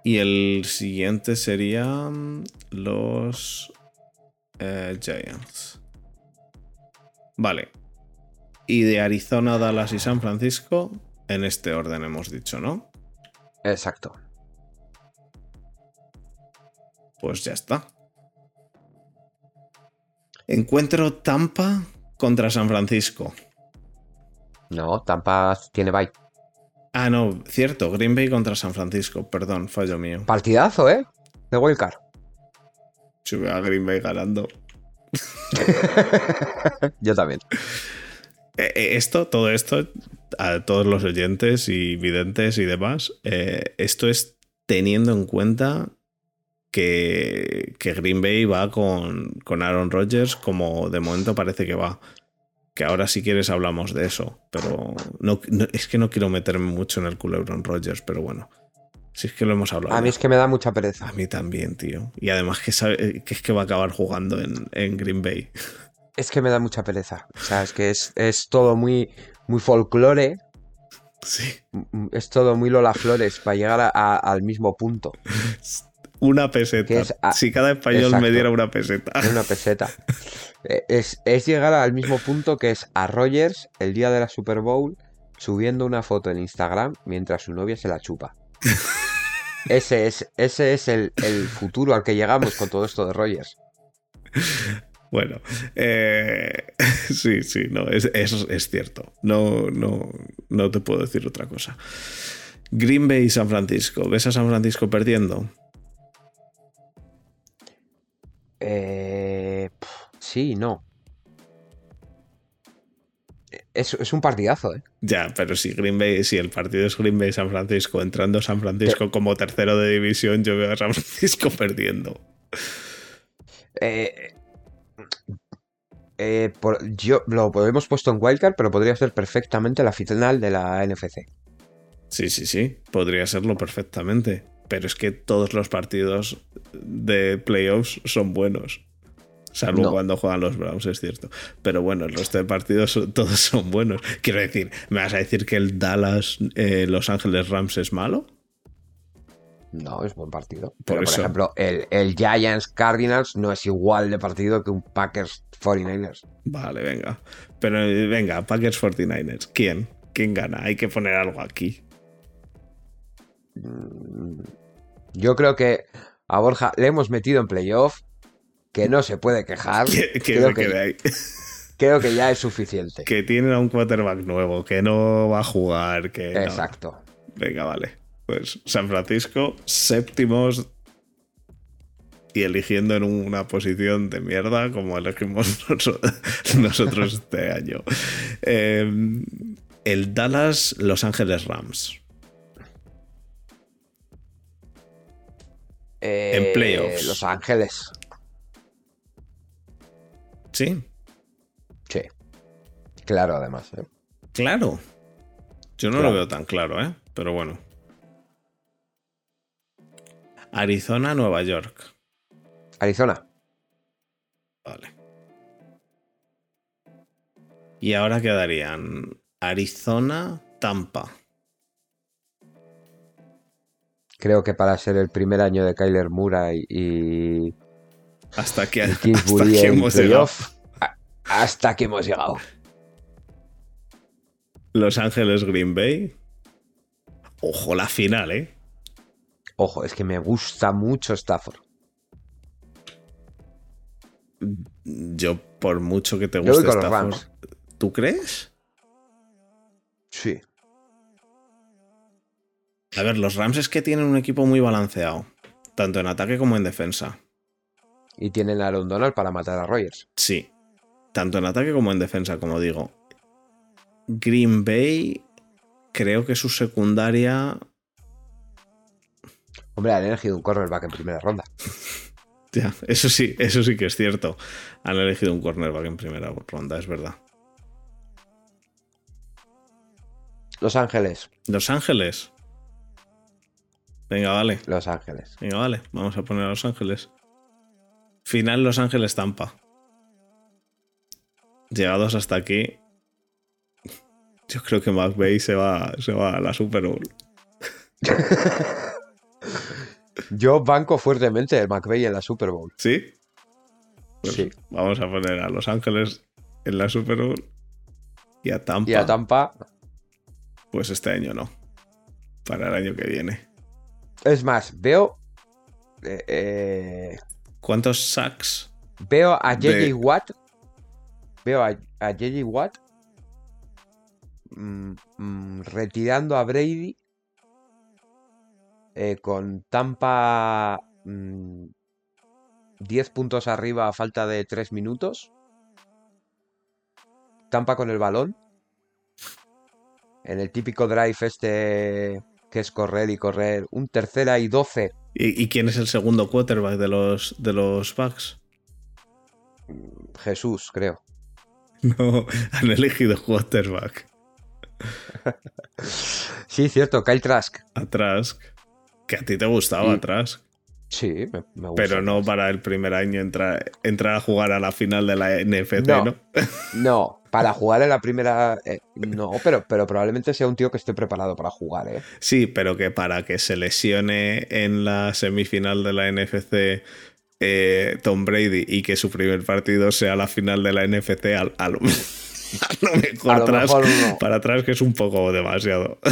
Y el siguiente serían los eh, Giants. Vale. Y de Arizona, Dallas y San Francisco, en este orden hemos dicho, ¿no? Exacto. Pues ya está. Encuentro Tampa contra San Francisco. No, Tampa tiene bye. Ah, no, cierto, Green Bay contra San Francisco, perdón, fallo mío. Partidazo, ¿eh? De Wildcard. Si veo a Green Bay ganando. Yo también. Eh, eh, esto, todo esto, a todos los oyentes y videntes y demás, eh, esto es teniendo en cuenta que, que Green Bay va con, con Aaron Rodgers como de momento parece que va. Que ahora si quieres hablamos de eso, pero no, no- es que no quiero meterme mucho en el culebrón Rodgers, pero bueno, si es que lo hemos hablado. A mí es que me da mucha pereza. A mí también, tío. Y además que, sabe, que es que va a acabar jugando en, en Green Bay. Es que me da mucha pereza. O sea, es que es, es todo muy, muy folclore. Sí. Es todo muy Lola Flores para llegar a- a- al mismo punto. Una peseta. Es si cada español Exacto. me diera una peseta. Es una peseta. Eh, Es, es llegar al mismo punto que es a Rogers el día de la Super Bowl subiendo una foto en Instagram mientras su novia se la chupa. Ese es, ese es el, el futuro al que llegamos con todo esto de Rogers. Bueno, eh, sí, sí, no, es, eso es cierto. No, no, no te puedo decir otra cosa. Green Bay y San Francisco. ¿Ves a San Francisco perdiendo? Eh, sí, no. Es, es un partidazo, ¿eh? Ya, pero si Green Bay, si el partido es Green Bay San Francisco, entrando San Francisco como tercero de división, yo veo a San Francisco perdiendo. Eh, eh, por- yo lo hemos puesto en Wildcard, pero podría ser perfectamente la final de la NFC. Sí, sí, sí, podría serlo perfectamente. Pero es que todos los partidos de playoffs son buenos. Salvo No. cuando juegan los Browns, es cierto. Pero bueno, el resto de partidos son- todos son buenos. Quiero decir, ¿me vas a decir que el Dallas eh, Los Ángeles Rams es malo? No, es buen partido. Pero, por, ejemplo, el, el Giants Cardinals no es igual de partido que un Packers 49ers. Vale, venga. Pero eh, venga, Packers 49ers. ¿Quién? ¿Quién gana? Hay que poner algo aquí. Mm, Yo creo que a Borja le hemos metido en playoff, que no se puede quejar. Que, que Creo se que- quede ahí. creo que ya es suficiente. Que tienen a un quarterback nuevo, que no va a jugar, que... no. Exacto. Venga, vale. Pues San Francisco, séptimos y eligiendo en una posición de mierda como elegimos noso- nosotros este año. Eh, el Dallas Los Ángeles Rams. Eh, playoffs. Los Ángeles. Sí, Sí. Claro, además. ¿eh? claro. Yo no Claro. lo veo tan claro, ¿eh? Pero bueno. Arizona, Nueva York. Arizona. Vale. Y ahora quedarían Arizona, Tampa. Creo que para ser el primer año de Kyler Murray y, Hasta aquí, y hasta en hemos llegado. hasta que hemos llegado. Los Ángeles, Green Bay. Ojo, la final, ¿eh? Ojo, es que me gusta mucho Stafford. Yo, por mucho que te guste Stafford. ¿Tú crees? Sí. A ver, los Rams es que tienen un equipo muy balanceado. Tanto en ataque como en defensa. Y tienen a Aaron Donald para matar a Rogers. Sí. Tanto en ataque como en defensa, como digo. Green Bay, creo que su secundaria. Hombre, han elegido un cornerback en primera ronda. Ya, eso sí, eso sí que es cierto. Han elegido un cornerback en primera ronda, es verdad. Los Ángeles. Los Ángeles. Venga, vale. Los Ángeles. Venga, vale. Vamos a poner a Los Ángeles. Final Los Ángeles Tampa. Llegados hasta aquí. Yo creo que McVeigh se va, se va a la Super Bowl. Yo banco fuertemente el McVeigh en la Super Bowl. ¿Sí? Pues Sí. Vamos a poner a Los Ángeles en la Super Bowl. Y a Tampa. Y a Tampa. Pues este año no. Para el año que viene. Es más, veo. eh, eh, ¿Cuántos sacks? veo a JJ De- Watt. Veo a, a JJ Watt. mm, mm, retirando a Brady. eh, con Tampa. mm, 10 puntos arriba a falta de 3 minutos. Tampa con el balón. En el típico drive este que es correr y correr. Un tercera y 12. ¿Y, y quién es el segundo quarterback de los, de los Bucks? Jesús, creo. No, han elegido quarterback. Sí, cierto, Kyle Trask. A Trask. Que a ti te gustaba Y- Trask. Sí, me, me gusta. Pero no para el primer año entrar, entrar a jugar a la final de la NFC, No. ¿no? No, para jugar en la primera. eh, no, pero, pero probablemente sea un tío que esté preparado para jugar, ¿eh? Sí, pero que para que se lesione en la semifinal de la NFC eh, Tom Brady y que su primer partido sea la final de la NFC, a, a lo, a lo mejor, A lo Trask- mejor no. para atrás que es un poco demasiado.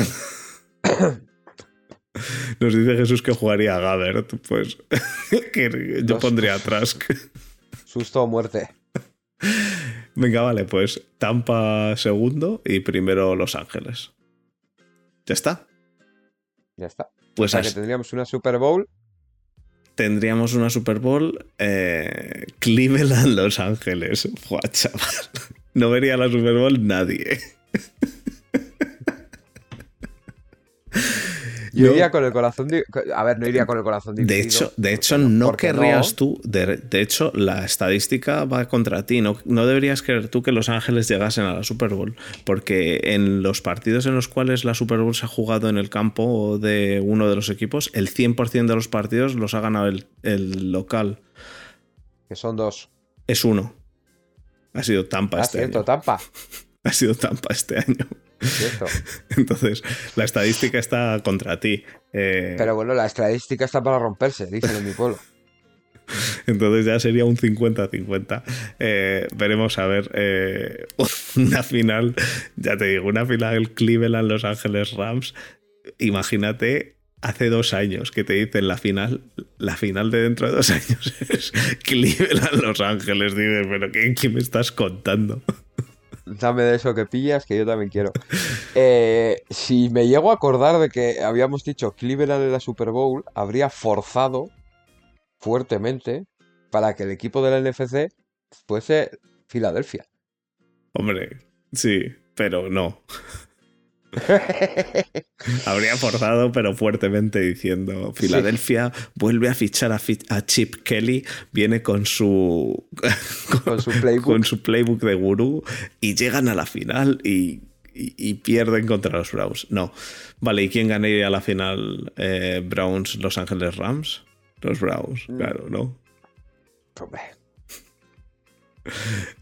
Nos dice Jesús que jugaría a Gabbert, pues que yo pondría a Trask. Susto o muerte. Venga, vale, pues Tampa segundo y primero Los Ángeles. Ya está. Ya está. Pues o sea que tendríamos una Super Bowl. tendríamos una Super Bowl eh, Cleveland Los Ángeles. Buah, chaval. No vería la Super Bowl nadie. Yo iría con el corazón. A ver, no iría con el corazón De hecho, de hecho no querrías no. tú. De, de hecho, la estadística va contra ti. No, no deberías querer tú que Los Ángeles llegasen a la Super Bowl. Porque en los partidos en los cuales la Super Bowl se ha jugado en el campo de uno de los equipos, el 100% de los partidos los ha ganado el, el local. Que son dos. Es uno. Ha sido Tampa Ah, este cierto, año. Tampa. Ha sido Tampa este año. Cierto. Entonces, la estadística está contra ti. Eh, Pero bueno, la estadística está para romperse, dicen en mi pueblo. Entonces ya sería un 50-50. Eh, veremos a ver eh, una final, ya te digo, una final Cleveland Los Ángeles Rams. Imagínate hace dos años que te dicen la final, la final de dentro de dos años es Cleveland Los Ángeles. Dices, pero ¿qué, qué me estás contando? Dame de eso que pillas, que yo también quiero. Eh, si me llego a acordar de que habíamos dicho Cleveland en la Super Bowl, habría forzado fuertemente para que el equipo del NFC fuese Filadelfia. Hombre, sí, pero no. Habría forzado, pero fuertemente diciendo: Filadelfia vuelve a fichar a, Chip Kelly, viene con su, con, su playbook. con su playbook de gurú y llegan a la final y, pierden contra los Browns. No. Vale, ¿y quién ganaría a la final? Eh, ¿Browns, Los Ángeles Rams? Los Browns, mm. claro, ¿no?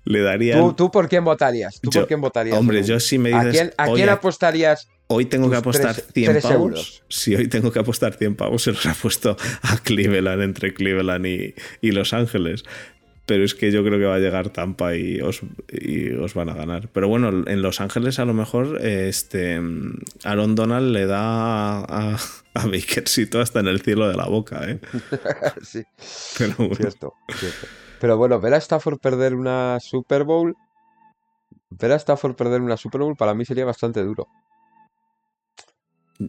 Le daría. ¿Tú, por quién votarías? ¿Tú por quién votarías? Hombre, yo sí me dices. ¿A quién, apostarías? Hoy tengo que apostar 100 pavos. Si hoy tengo que apostar 100 pavos, se los ha puesto a Cleveland, entre Cleveland y, Los Ángeles. Pero es que yo creo que va a llegar Tampa y os, os van a ganar. Pero bueno, en Los Ángeles a lo mejor este, Aaron Donald le da a, a Bakersito hasta en el cielo de la boca. ¿eh? sí. Pero cierto, cierto. Pero bueno, ver a Stafford perder una Super Bowl. Ver a Stafford perder una Super Bowl para mí sería bastante duro.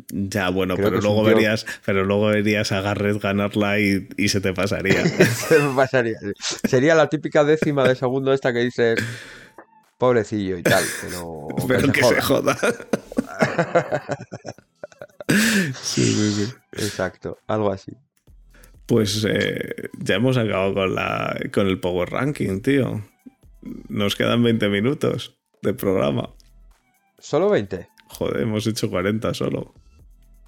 Ya, bueno, pero luego, verías, pero luego verías a Garrett ganarla y, se te pasaría. se me pasaría. Sería la típica décima de segundo esta que dices, pobrecillo y tal, pero, pero que, se joda. sí, sí, sí. Exacto, algo así. Pues eh, ya hemos acabado con, la, con el Power Ranking, tío. Nos quedan 20 minutos de programa. ¿Solo 20? Joder, hemos hecho 40 solo.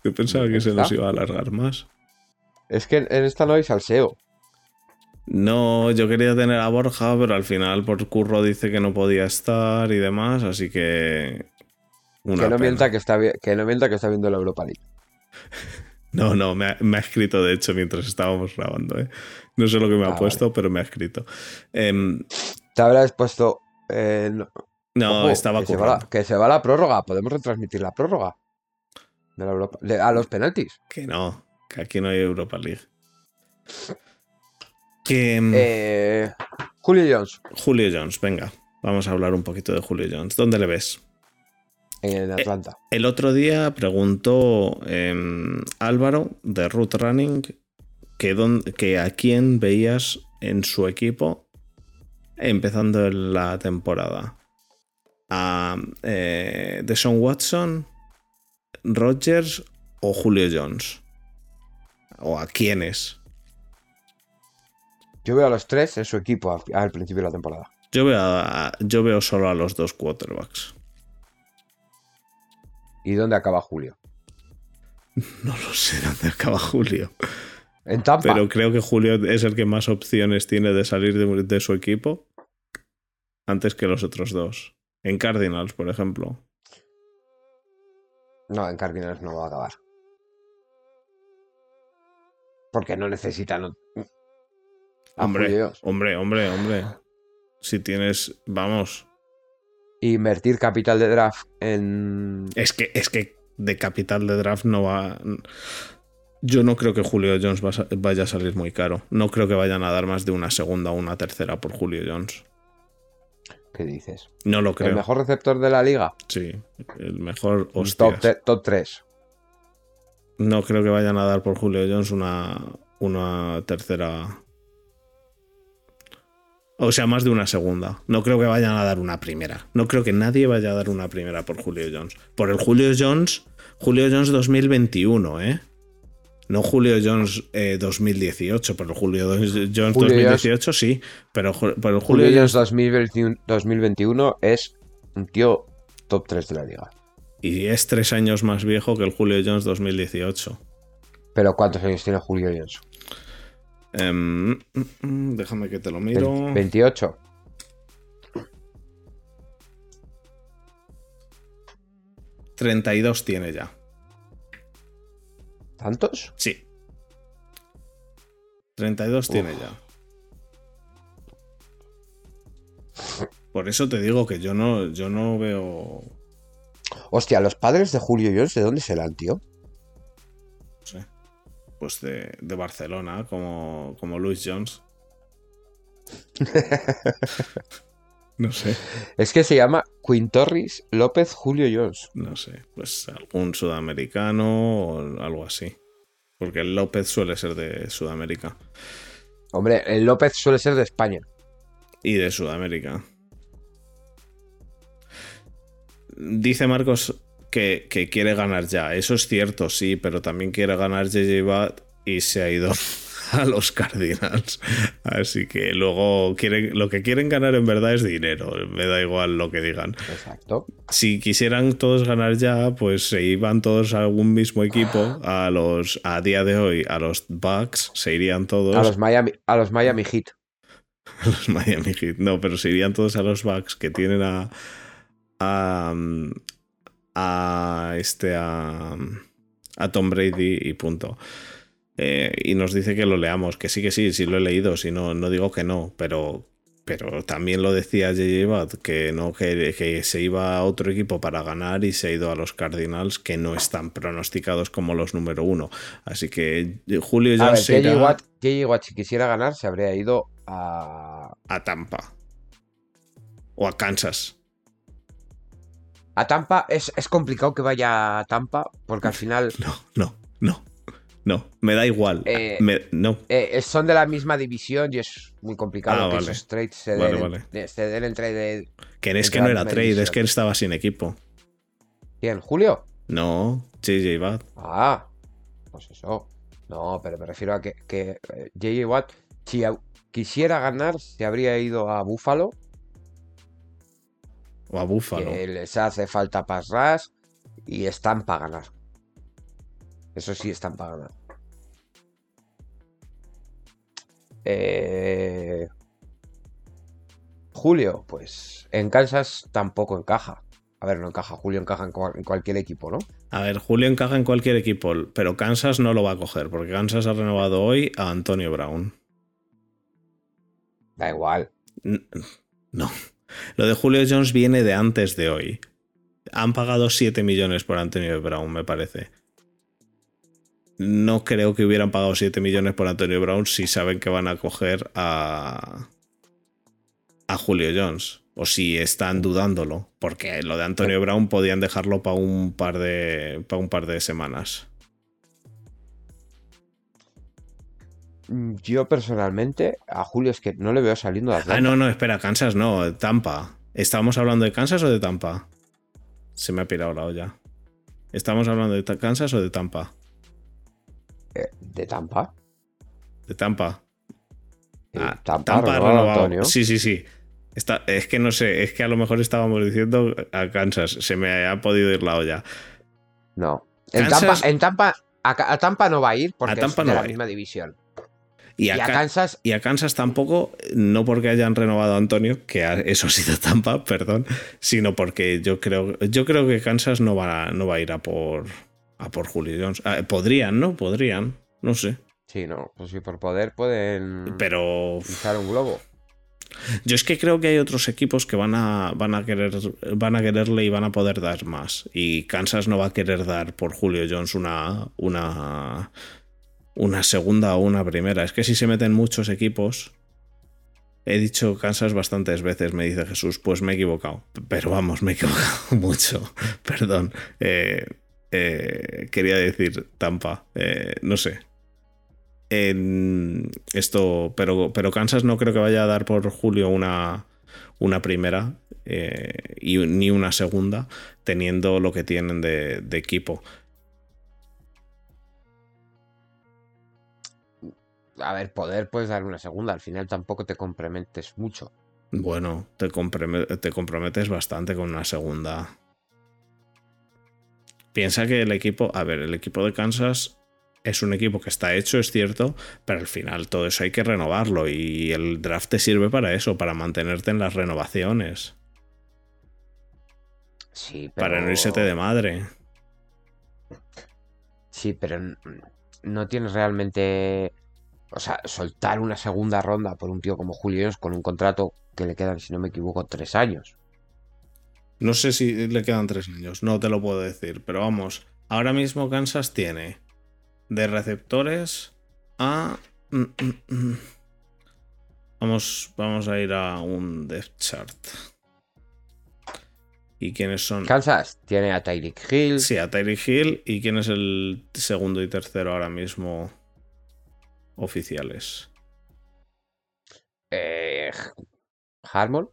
Yo pensaba que se nos iba a alargar más. Es que en esta no hay salseo. No, yo quería tener a Borja, pero al final por curro dice que no podía estar y demás, así que. que, no mienta que, está, que no mienta que está viendo la Europa League. No, no, me ha, escrito de hecho mientras estábamos grabando. ¿eh? No sé lo que me ha ah, puesto, pero me ha escrito. Em, Te habrás puesto. Eh, no, estaba que se, va la, que se va la prórroga. Podemos retransmitir la prórroga. De la Europa, a los penaltis. Que no, que aquí no hay Europa League. Que, em, eh, Julio Jones. Julio Jones, venga. Vamos a hablar un poquito de Julio Jones. ¿Dónde le ves? en eh, Atlanta. El otro día preguntó em, Álvaro de Root Running que, que a quién veías en su equipo empezando la temporada. A eh, Deshaun Watson, Rogers o Julio Jones. ¿O a quiénes? Yo veo a los tres en su equipo al principio de la temporada. Yo veo, yo veo solo a los dos quarterbacks. ¿Y dónde acaba Julio? No lo sé dónde acaba Julio. En Tampa. Pero creo que Julio es el que más opciones tiene de salir de, su equipo antes que los otros dos. En Cardinals, por ejemplo. No, en Cardinals no va a acabar. Porque no necesitan. Hombre, hombre, hombre, hombre. Si tienes, vamos, invertir capital de draft en. Es que, es que de capital de draft no va. Yo no creo que Julio Jones vaya a salir muy caro. No creo que vayan a dar más de una segunda o una tercera por Julio Jones. ¿Qué dices? No lo creo. ¿El mejor receptor de la liga? Sí, el mejor. Top, top 3. No creo que vayan a dar por Julio Jones una, una tercera o sea, más de una segunda. No creo que vayan a dar una primera. No creo que nadie vaya a dar una primera por Julio Jones. Por el Julio Jones, Julio Jones 2021, ¿eh? No Julio Jones 2018, por el Julio Jones 2018 sí, pero por el Julio, Jones 2021, es un tío top 3 de la liga. Y es tres años más viejo que el Julio Jones 2018. ¿Pero cuántos años tiene Julio Jones? Em, déjame que te lo miro. 28. ¿32 tiene ya. ¿Tantos? Sí. 32 tiene ya. Por eso te digo que yo no, yo no veo. Hostia, los padres de Julio Jones, ¿de dónde serán, tío? pues de, Barcelona, como, como Luis Jones. No sé. Es que se llama Quintorris López Julio Jones. No sé. Pues algún sudamericano o algo así. Porque el López suele ser de Sudamérica. Hombre, el López suele ser de España. Y de Sudamérica. Dice Marcos que, que quiere ganar ya. Eso es cierto, sí, pero también quiere ganar JJ Watt y se ha ido a los Cardinals. Así que luego quieren, lo que quieren ganar en verdad es dinero. Me da igual lo que digan. Exacto. Si quisieran todos ganar ya, pues se iban todos a algún mismo equipo. A los a día de hoy, a los Bucks, se irían todos. A los Miami, a los Miami Heat. A los Miami Heat. No, pero se irían todos a los Bucks que tienen a. a. a este. a. a Tom Brady y punto. Eh, y nos dice que lo leamos, que sí, que sí, sí lo he leído, si no, no digo que no, pero, pero también lo decía J.J. Watt, que, no, que, que, se iba a otro equipo para ganar y se ha ido a los Cardinals, que no están pronosticados como los número uno. Así que Julio ya se. Watt, Watt, si quisiera ganar, se habría ido a... A Tampa. O a Kansas. A Tampa es, es complicado que vaya a Tampa, porque al final... No, no, no. No, me da igual. Eh, me, no. Eh, son de la misma división y es muy complicado ah, que vale. esos trades se den, vale, vale. Se den entre de, Que es que no era trade, división. es que él estaba sin equipo. ¿Quién? ¿Julio? No, JJ Watt. Ah, pues eso. No, pero me refiero a que, que JJ eh, Watt, si quisiera ganar, se habría ido a Buffalo. O a Buffalo. Que les hace falta pass rush y están para ganar. Eso sí están pagando. Eh... Julio, pues en Kansas tampoco encaja. A ver, no encaja. Julio encaja en, cual, en, cualquier equipo, ¿no? A ver, Julio encaja en cualquier equipo, pero Kansas no lo va a coger, porque Kansas ha renovado hoy a Antonio Brown. Da igual. No. Lo de Julio Jones viene de antes de hoy. Han pagado 7 millones por Antonio Brown, me parece no creo que hubieran pagado 7 millones por Antonio Brown si saben que van a coger a, a Julio Jones. O si están dudándolo. Porque lo de Antonio Brown podían dejarlo para un par de. para un par de semanas. Yo personalmente, a Julio es que no le veo saliendo de Ah, no, no, espera, Kansas no, Tampa. ¿Estábamos hablando de Kansas o de Tampa? Se me ha pirado la olla. ¿Estamos hablando de Kansas o de Tampa? Eh, ¿De Tampa? De Tampa. Ah, Tampa, Tampa Sí, sí, sí. Está, es que no sé, es que a lo mejor estábamos diciendo a Kansas. Se me ha podido ir la olla. No. En Tampa, en Tampa a, Tampa no va a ir porque es de no la misma división. Y a, y a, Kansas. Y a Kansas tampoco, no porque hayan renovado a Antonio, que eso ha sido Tampa, perdón, sino porque yo creo, yo creo que Kansas no va, no va a ir a por, a por Julio Jones. Ah, podrían, ¿no? Podrían. No sé. Sí, no. Pues si por poder pueden. Pero. Usar un globo. Yo es que creo que hay otros equipos que van a, van a querer van a quererle y van a poder dar más. Y Kansas no va a querer dar por Julio Jones una, una, una segunda o una primera. Es que si se meten muchos equipos. He dicho Kansas bastantes veces, me dice Jesús, pues me he equivocado. Pero vamos, me he equivocado mucho. Perdón. Eh, eh, quería decir Tampa, eh, no sé. En esto, pero, pero Kansas no creo que vaya a dar por Julio una, una primera eh, y, ni una segunda, teniendo lo que tienen de, de equipo. A ver, poder puedes dar una segunda, al final tampoco te comprometes mucho. Bueno, te, te comprometes bastante con una segunda. Piensa que el equipo, a ver, el equipo de Kansas es un equipo que está hecho, es cierto, pero al final todo eso hay que renovarlo y el draft te sirve para eso, para mantenerte en las renovaciones. Sí, pero... Para no irse de madre. Sí, pero no tienes realmente... O sea, soltar una segunda ronda por un tío como Julio con un contrato que le quedan, si no me equivoco, tres años. No sé si le quedan tres niños, no te lo puedo decir, pero vamos, ahora mismo Kansas tiene de receptores a... Mm, mm, mm, Vamos, vamos a ir a un depth chart. ¿Y quiénes son? Kansas tiene a Tyreek Hill. Sí, a Tyreek Hill. ¿Y quién es el segundo y tercero ahora mismo oficiales? Eh, Harmon.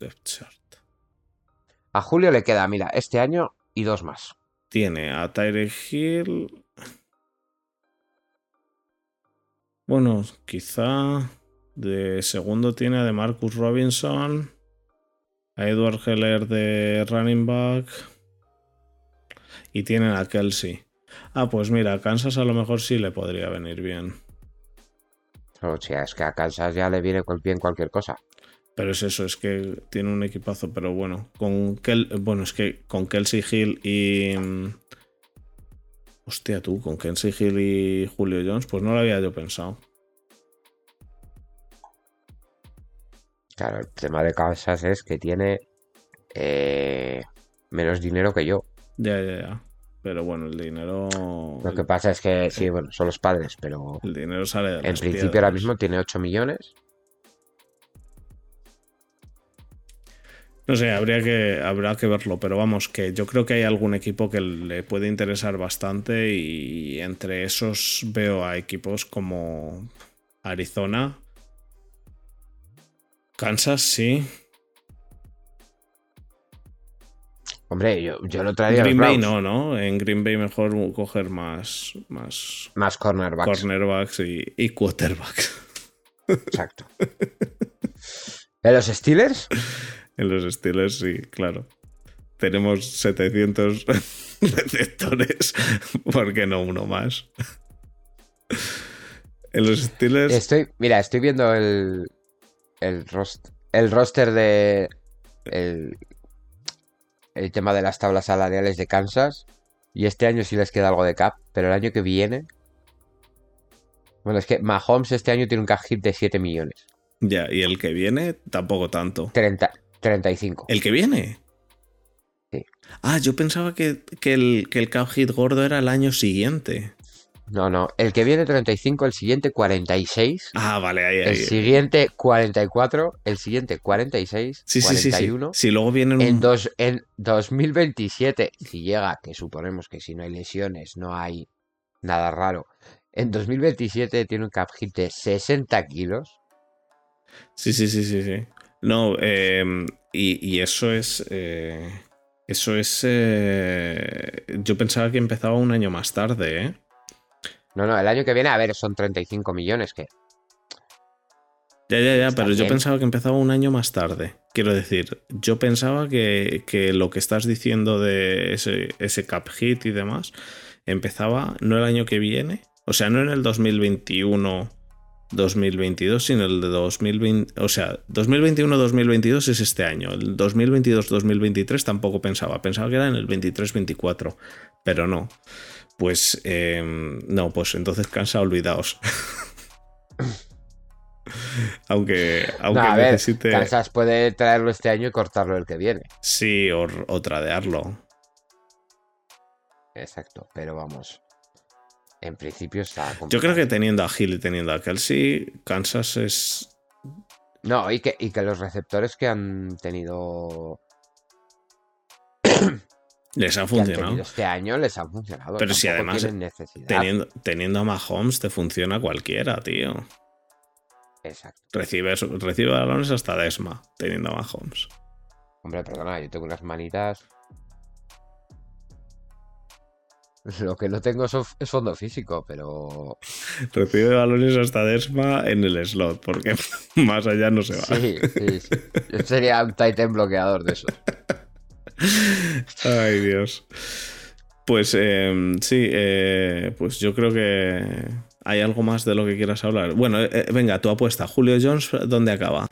Depth chart. A Julio le queda, mira, este año y dos más. Tiene a Tyreek Hill. Bueno, quizá de segundo tiene a de Marcus Robinson, a Edward Heller de running back y tienen a Kelsey. Ah, pues mira, a Kansas a lo mejor sí le podría venir bien. O sea, es que a Kansas ya le viene bien cualquier cosa. Pero es eso, es que tiene un equipazo, pero bueno, con Kel bueno, es que con Kelsey Hill y mm, hostia tú, con Kelsey Hill y Julio Jones, pues no lo había yo pensado. Claro, el tema de Kansas es que tiene eh, menos dinero que yo. Ya, ya, ya. Pero bueno, el dinero. Lo que pasa es que sí, bueno, son los padres, pero. El dinero sale de En principio ahora mismo tiene 8 millones. No sé, habría que, habrá que verlo, pero vamos, que yo creo que hay algún equipo que le puede interesar bastante y entre esos veo a equipos como Arizona, Kansas, sí. Hombre, yo, yo lo traería. Green Bay no, ¿no? En Green Bay mejor coger más. Más, más cornerbacks. Cornerbacks y, y quarterbacks. Exacto. ¿En los Steelers? En los Steelers, sí, claro. Tenemos 700 receptores. ¿Por qué no uno más? En los Steelers. Estoy, mira, estoy viendo el, el, el roster de. El, el tema de las tablas salariales de Kansas. Y este año sí les queda algo de cap, pero el año que viene. Bueno, es que Mahomes este año tiene un cap hit de 7 millones. Ya, y el que viene tampoco tanto. 30, 35. ¿El que viene? Sí. Ah, yo pensaba que, el, que el cap hit gordo era el año siguiente. No, no. El que viene 35, el siguiente 46. Ah, vale, ahí, ahí. El siguiente 44, el siguiente 46, sí, 41. Sí, sí, sí. luego vienen en, dos, en 2027, si llega, que suponemos que si no hay lesiones, no hay nada raro. En 2027 tiene un cap hit de 60 kilos. Sí, sí, sí, sí, sí. No, eh, y, y, eso es. Eh, eso es. Eh, yo pensaba que empezaba un año más tarde, ¿eh? No, no, el año que viene, a ver, son 35 millones que. Ya, ya, ya, pero yo pensaba que empezaba un año más tarde. Quiero decir, yo pensaba que, que lo que estás diciendo de ese, ese cap hit y demás empezaba no el año que viene, o sea, no en el 2021. 2022, sino el de 2020, o sea, 2021-2022 es este año, el 2022-2023 tampoco pensaba, pensaba que era en el 23-24, pero no. Pues eh, no, pues entonces cansa, olvidaos. aunque aunque no, a ver, necesite. Kansas puede traerlo este año y cortarlo el que viene. Sí, o, o tradearlo. Exacto, pero vamos. En principio está. Complicado. Yo creo que teniendo a Hill y teniendo a Kelsey, Kansas es. No, y que, y que los receptores que han tenido les ha funcionado. Este año les ha funcionado. Pero si además teniendo, teniendo a Mahomes te funciona cualquiera, tío. Exacto. Recibe, recibe balones hasta Desma teniendo a Mahomes. Hombre, perdona, yo tengo unas manitas. Lo que no tengo es fondo físico, pero. Recibe balones hasta Desma en el slot, porque más allá no se va. Sí, sí, sí. Yo sería un Titan bloqueador de eso. Ay, Dios. Pues eh, sí, eh, pues yo creo que hay algo más de lo que quieras hablar. Bueno, eh, venga, tu apuesta. Julio Jones, ¿dónde acaba?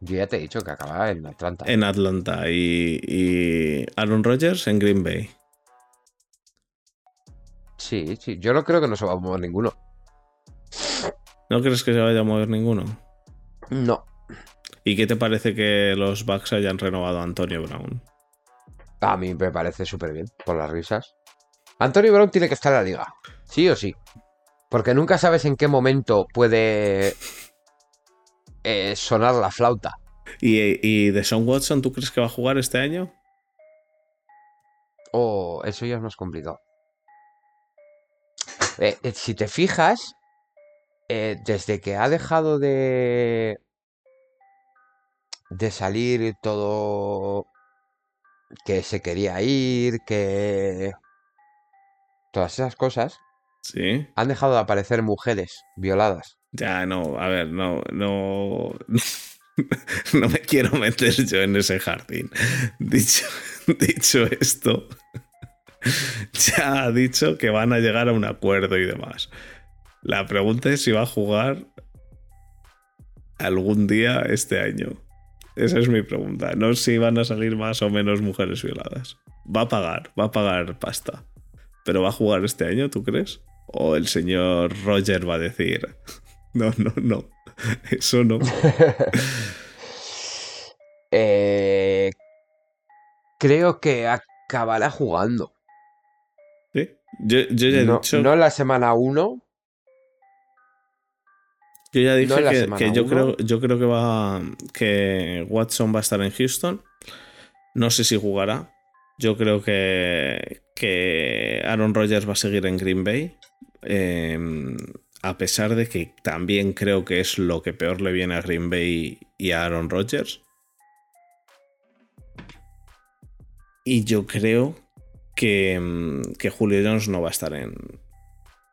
Yo ya te he dicho que acaba en Atlanta. En Atlanta. Y, y Aaron Rodgers en Green Bay. Sí, sí. Yo no creo que no se va a mover ninguno. ¿No crees que se vaya a mover ninguno? No. ¿Y qué te parece que los Bucks hayan renovado a Antonio Brown? A mí me parece súper bien, por las risas. Antonio Brown tiene que estar en la liga, sí o sí. Porque nunca sabes en qué momento puede eh, sonar la flauta. ¿Y, ¿Y de Son Watson tú crees que va a jugar este año? Oh, eso ya es más complicado. Eh, eh, si te fijas, eh, desde que ha dejado de. de salir todo. que se quería ir, que. todas esas cosas, Sí. han dejado de aparecer mujeres violadas. Ya, no, a ver, no, no. No me quiero meter yo en ese jardín. Dicho, dicho esto, ya ha dicho que van a llegar a un acuerdo y demás. La pregunta es si va a jugar algún día este año. Esa es mi pregunta. No si van a salir más o menos mujeres violadas. Va a pagar, va a pagar pasta. Pero va a jugar este año, ¿tú crees? O el señor Roger va a decir, no, no, no, eso no. Eh, creo que acabará jugando. Yo, yo ya he No, dicho, no en la semana 1, yo ya dije no que, yo creo, yo creo que va que Watson va a estar en Houston. No sé si jugará. Yo creo que, que Aaron Rodgers va a seguir en Green Bay. eh, a pesar de que también creo que es lo que peor le viene a Green Bay y a Aaron Rodgers. Y yo creo que, mm, que Julio Jones no va a estar en,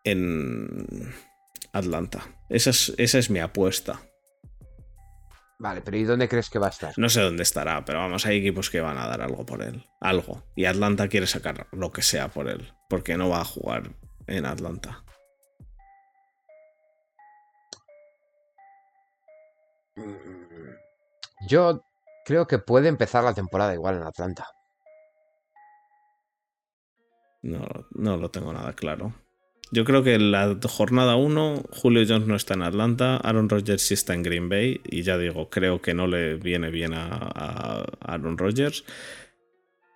en Atlanta. Esa es, esa es mi apuesta. Vale, pero ¿y dónde crees que va a estar? No sé dónde estará, pero vamos, hay equipos que van a dar algo por él. Algo. Y Atlanta quiere sacar lo que sea por él. Porque no va a jugar en Atlanta. Mm, Yo creo que puede empezar la temporada igual en Atlanta. No, no lo tengo nada claro. Yo creo que en la jornada 1, Julio Jones no está en Atlanta, Aaron Rodgers sí está en Green Bay. Y ya digo, creo que no le viene bien a, Aaron Rodgers.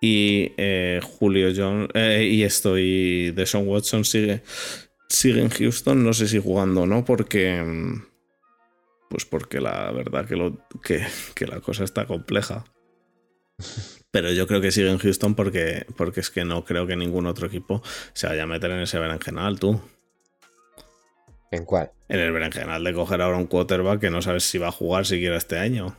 Y eh, Julio Jones. eh, y esto, y Deshaun Watson sigue, sigue en Houston. No sé si jugando o no, porque. Pues porque la verdad que, lo, que, que la cosa está compleja. Pero yo creo que sigue en Houston porque, porque es que no creo que ningún otro equipo se vaya a meter en ese berenjenal, tú. ¿En cuál? En el berenjenal de coger ahora un quarterback que no sabes si va a jugar siquiera este año.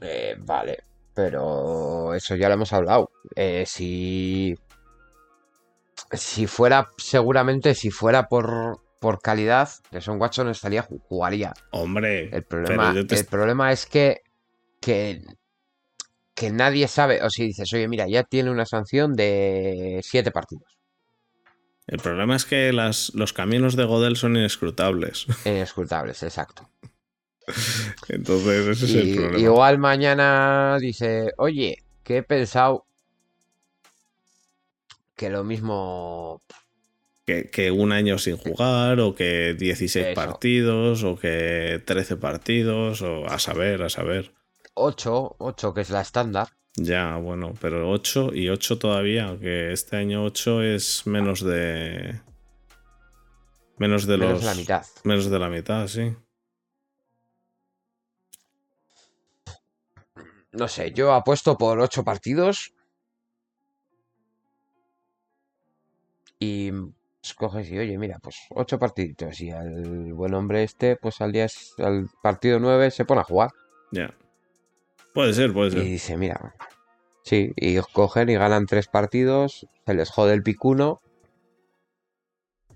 Eh, vale, pero eso ya lo hemos hablado. Eh, si. Si fuera, seguramente, si fuera por, por calidad, Son Watson estaría, jugaría. Hombre, El problema, te el problema es que, que, que nadie sabe. O si dices, oye, mira, ya tiene una sanción de siete partidos. El problema es que las, los caminos de Godel son inescrutables. Inescrutables, exacto. Entonces, ese es el problema. igual mañana dice, oye, que he pensado que lo mismo. Que, que un año sin jugar, o que 16 Eso. partidos, o que 13 partidos, o a saber, a saber. 8, 8 que es la estándar. Ya, bueno, pero 8 y 8 todavía, que este año 8 es menos de. Menos de Menos los. de la mitad. Menos de la mitad, sí. No sé, yo apuesto por 8 partidos. Y escoges y oye, mira, pues 8 partiditos. Y al buen hombre este, pues al día al partido 9 se pone a jugar. Ya. Puede ser, puede Y ser. dice, mira, sí, y cogen y ganan 3 partidos, se les jode el picuno.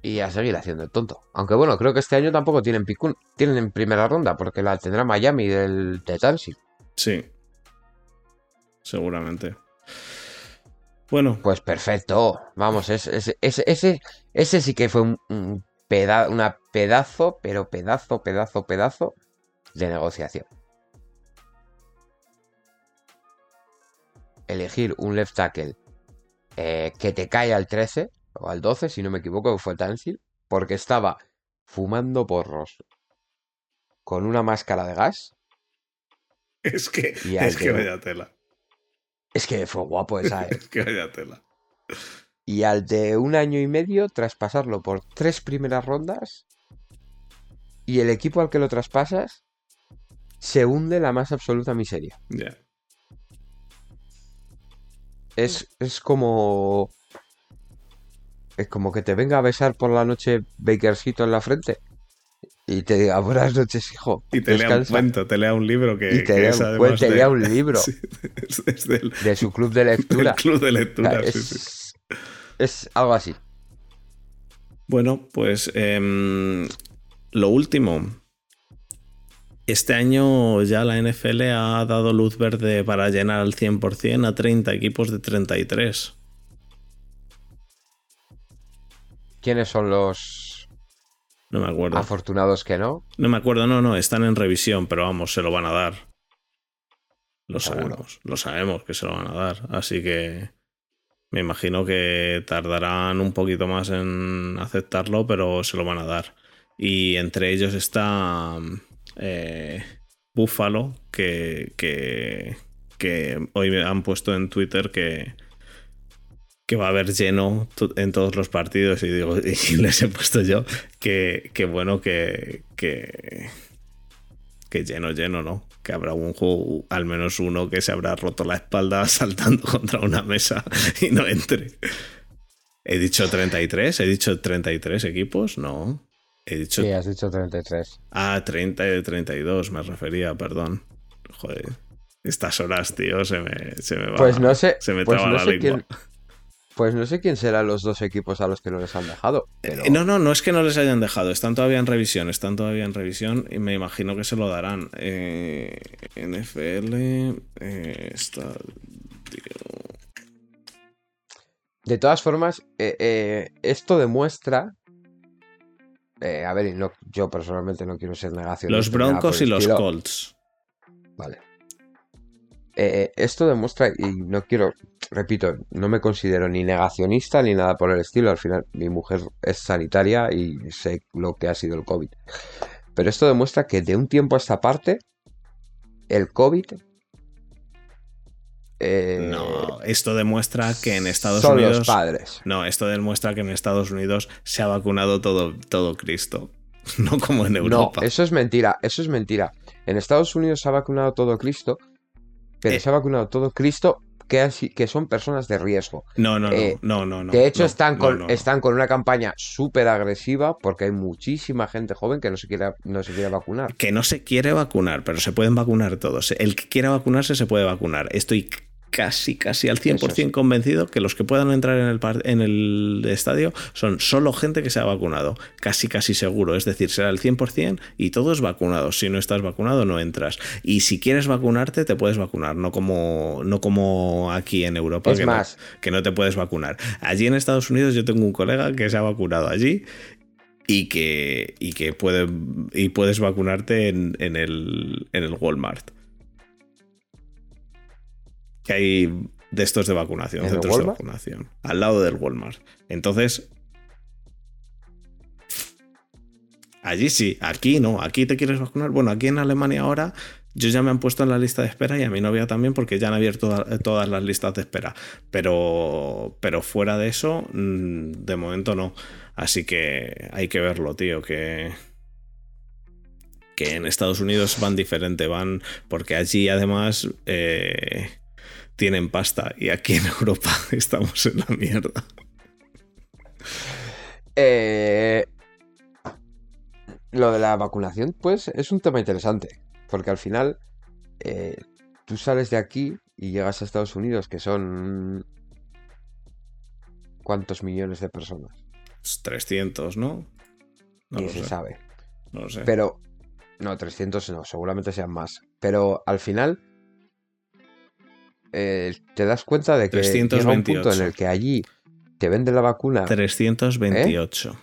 Y a seguir haciendo el tonto. Aunque bueno, creo que este año tampoco tienen picuno. Tienen en primera ronda, porque la tendrá Miami del de. Sí. Seguramente. Bueno, Pues perfecto. Vamos, ese, ese, ese, ese, ese sí que fue un, un peda- una pedazo, pero pedazo, pedazo, pedazo de negociación. Elegir un left tackle eh, que te cae al 13 o al 12, si no me equivoco, fue Tansil, porque estaba fumando porros con una máscara de gas. es que, Y es que vaya tela. Es que fue guapo esa, ¿eh? Es que vaya tela. Y al de un año y medio, tras pasarlo por tres primeras rondas, y el equipo al que lo traspasas se hunde la más absoluta miseria. Ya. Es, es como. Es como que te venga a besar por la noche Bakersito en la frente y te diga buenas noches, hijo. Y te lea un descansa". cuento, te lea un libro que, Y te que lea es un además cuento, te de- lea un libro. Sí, es, es del, de su club de del lectura. club de lectura. es, sí, sí. es algo así. Bueno, pues em, lo último. Este año ya la NFL ha dado luz verde para llenar al 100% a 30 equipos de 33. ¿Quiénes son los No me acuerdo. afortunados que no? No me acuerdo, no, no, están en revisión, pero vamos, se lo van a dar. Lo Seguro. sabemos, lo sabemos que se lo van a dar. Así que me imagino que tardarán un poquito más en aceptarlo, pero se lo van a dar. Y entre ellos está eh, Buffalo, que, que, hoy me han puesto en Twitter que, que va a haber lleno en todos los partidos. Y digo, y les he puesto yo que, que bueno, que, que, que lleno, lleno, ¿no? Que habrá un juego, al menos uno, que se habrá roto la espalda saltando contra una mesa y no entre. ¿He dicho 33? ¿He dicho 33 equipos? No. He dicho. Sí, has dicho 33. Ah, 30 y 32, me refería, perdón. Joder. Estas horas, tío, se me, se me va. Pues no sé, Se me pues traba no la lengua. quién, pues no sé quién serán los dos equipos a los que no les han dejado. Pero Eh, No, no, no es que no les hayan dejado, están todavía en revisión, están todavía en revisión y me imagino que se lo darán. Eh, NFL eh, está. de todas formas, esto demuestra. Eh, a ver, no, yo personalmente no quiero ser negacionista. Los Broncos y los. Colts. Vale. Eh, esto demuestra, y no quiero, repito, no me considero ni negacionista ni nada por el estilo. Al final, mi mujer es sanitaria y sé lo que ha sido el COVID. Pero esto demuestra que de un tiempo a esta parte, el COVID. Eh, No, esto demuestra que en Estados son Unidos. los padres. No, esto demuestra que en Estados Unidos se ha vacunado todo, todo Cristo. No como en No, Europa. eso es mentira, eso es mentira. En Estados Unidos se ha vacunado todo Cristo, pero Eh. se ha vacunado todo Cristo que, son personas de riesgo. No, no, no, eh, no, no, no. de hecho, no, están, con, no. están con una campaña súper agresiva porque hay muchísima gente joven que no se quiere, no se quiere vacunar. Que no se quiere vacunar, pero se pueden vacunar todos. El que quiera vacunarse se puede vacunar. Estoy casi, casi al 100% Eso sí. convencido que los que puedan entrar en el, en el estadio son solo gente que se ha vacunado. Casi, casi seguro. Es decir, será el 100% y todos vacunados. Si no estás vacunado, no entras. Y si quieres vacunarte, te puedes vacunar. No como, no como aquí en Europa. Es que más. No, que no te puedes vacunar. Allí en Estados Unidos yo tengo un colega que se ha vacunado allí y que, y que puede, y puedes vacunarte en, en el, en el Walmart. Que hay de estos de vacunación, ¿En el centros de vacunación, al lado del Walmart. Entonces, allí sí, aquí no, aquí te quieres vacunar. Bueno, aquí en Alemania ahora yo ya me han puesto en la lista de espera y a mi novia también porque ya han abierto toda- todas las listas de espera. Pero, pero fuera de eso, mm, de momento no. Así que hay que verlo, tío, que que en Estados Unidos van diferente, van porque allí además eh, tienen pasta y aquí en Europa estamos en la mierda. Eh, lo de la vacunación, pues, es un tema interesante. Porque al final, eh, tú sales de aquí y llegas a Estados Unidos, que son... ¿Cuántos millones de personas? 300, ¿no? No Ni se sé, sabe. no lo sé. Pero, no, 300 no, seguramente sean más. Pero al final, eh, te das cuenta de que llega un punto 328. en el que allí te venden la vacuna, 328.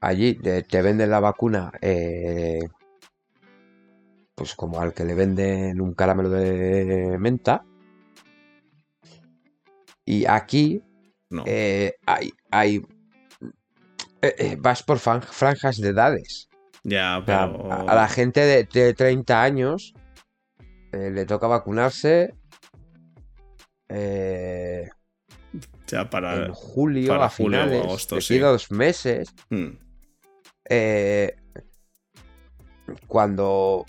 allí te, te venden la vacuna, eh, pues como al que le venden un caramelo de menta. Y aquí No. eh, hay, hay eh, eh, vas por franjas de edades. ya, pero. a, a la gente de, de 30 años eh, le toca vacunarse eh, ya para. en julio, para a julio o finales, agosto, sí. dos meses. Hmm. eh, cuando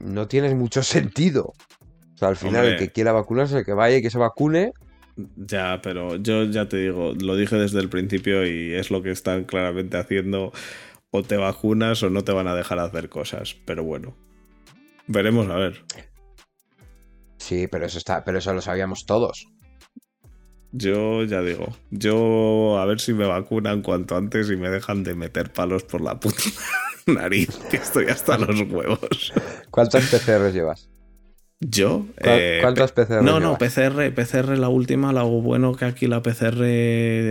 no tienes mucho sentido. O sea, al final el que quiera vacunarse, el que vaya y que se vacune. Ya, pero yo ya te digo, lo dije desde el principio y es lo que están claramente haciendo. O te vacunas o no te van a dejar hacer cosas. Pero bueno, veremos a ver. Sí, pero eso está, pero eso lo sabíamos todos. Yo ya digo, yo a ver si me vacunan cuanto antes y me dejan de meter palos por la puta nariz, que estoy hasta los huevos. ¿Cuántas PCRs llevas? ¿Yo? Eh, ¿Cuántas PCR? No, no, PCR, PCR la última, lo bueno que aquí la PCR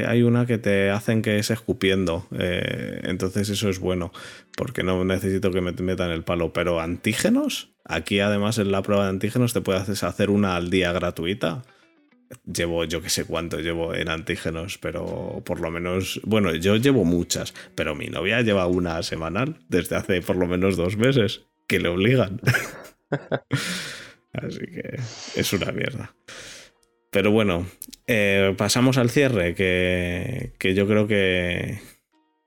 hay una que te hacen que es escupiendo. Eh, entonces eso es bueno, porque no necesito que me metan el palo. Pero antígenos, aquí además en la prueba de antígenos te puedes hacer una al día gratuita. Llevo yo que sé cuánto llevo en antígenos, pero por lo menos, bueno, yo llevo muchas, pero mi novia lleva una semanal desde hace por lo menos dos meses, que le obligan. Así que es una mierda. Pero bueno, eh, pasamos al cierre, que, yo creo que,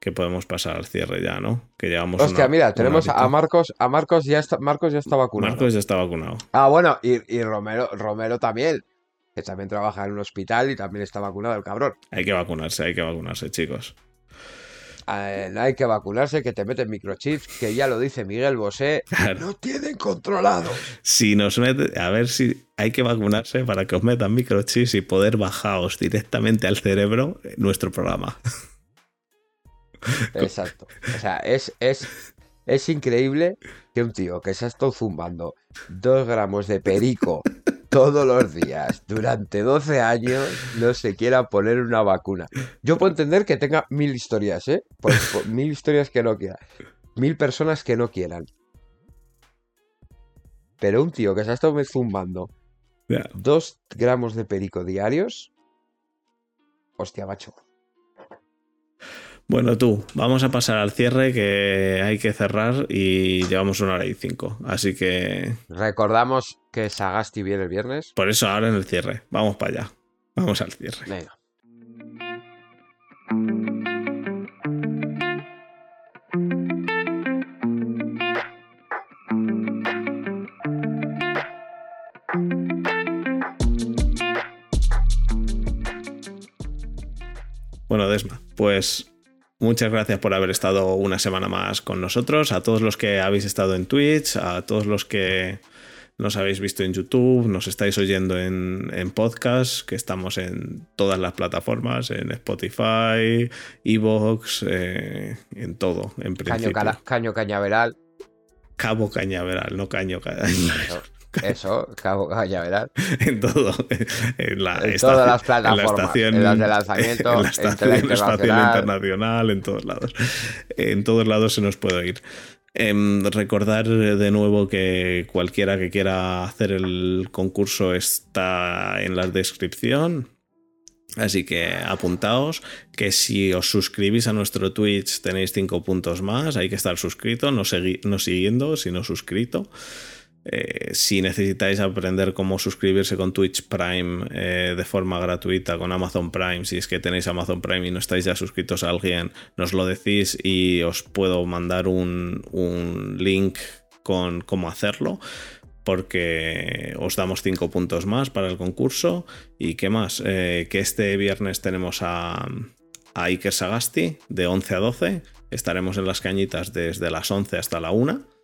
que, podemos pasar al cierre ya, ¿no? Que llevamos Hostia, mira, tenemos a Marcos, a Marcos ya está, Marcos ya está vacunado. Marcos ya está vacunado. Ah, bueno, y, y Romero, Romero también, que también trabaja en un hospital y también está vacunado el cabrón. Hay que vacunarse, hay que vacunarse, chicos. Eh, no hay que vacunarse, que te meten microchips, que ya lo dice Miguel Bosé, no tienen controlado. Si nos mete, a ver si hay que vacunarse para que os metan microchips y poder bajaros directamente al cerebro nuestro programa. Exacto. O sea, es, es, es increíble que un tío que se ha estado zumbando dos gramos de perico todos los días durante 12 años no se quiera poner una vacuna. Yo puedo entender que tenga mil historias, ¿eh? Por, mil historias que no quiera. Mil personas que no quieran. Pero un tío que se ha estado zumbando dos gramos de perico diarios. Hostia, macho. Bueno, tú, vamos a pasar al cierre que hay que cerrar y llevamos una hora y cinco. Así que. Recordamos que Sagasti viene el viernes. Por eso ahora en el cierre. Vamos para allá. Vamos al cierre. Venga. Bueno, Desma, pues Muchas gracias por haber estado una semana más con nosotros, a todos los que habéis estado en Twitch, a todos los que nos habéis visto en YouTube, nos estáis oyendo en, en podcast, que estamos en todas las plataformas, en Spotify, Evox, eh, en todo, en principio. Caño, cañaveral. Cabo cañaveral, no caño cañaveral. Eso, Cabo Cañaveral. en todo. En, todas las plataformas. En, las de lanzamiento, en la estación espacial internacional, en todos lados. En todos lados se nos puede ir. Em, recordar de nuevo que cualquiera que quiera hacer el concurso está en la descripción. Así que apuntaos que si os suscribís a nuestro Twitch tenéis 5 puntos más. Hay que estar suscrito, no, no siguiendo, sino suscrito. Eh, si necesitáis aprender cómo suscribirse con Twitch Prime eh, de forma gratuita con Amazon Prime, si es que tenéis Amazon Prime y no estáis ya suscritos a alguien, nos lo decís y os puedo mandar un, link con cómo hacerlo porque os damos 5 puntos más para el concurso. ¿Y qué más? Eh, que este viernes tenemos a, a Iker Sagasti de 11 a 12. Estaremos en las cañitas desde las 11 hasta la 1.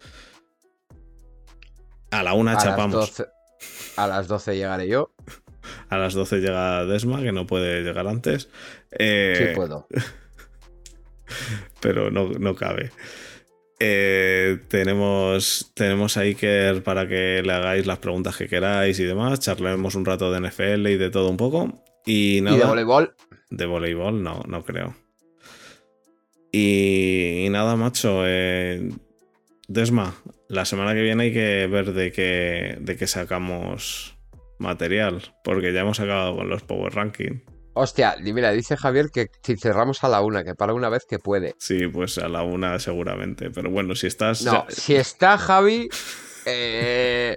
A la una chapamos. a las 12 llegaré yo. A las 12 llega Desma, que no puede llegar antes. Eh, sí puedo. Pero no, cabe. Eh, tenemos, tenemos a Iker para que le hagáis las preguntas que queráis y demás. Charlemos un rato de NFL y de todo un poco. Y, nada, de voleibol? De voleibol, no, no creo. Y, nada, macho. Eh, Desma, la semana que viene hay que ver de qué, de qué sacamos material, porque ya hemos acabado con los Power Ranking. Hostia, mira, dice Javier que si cerramos a la una, que para una vez que puede. Sí, pues a la una seguramente. Pero bueno, si estás. No, si está Javi, eh,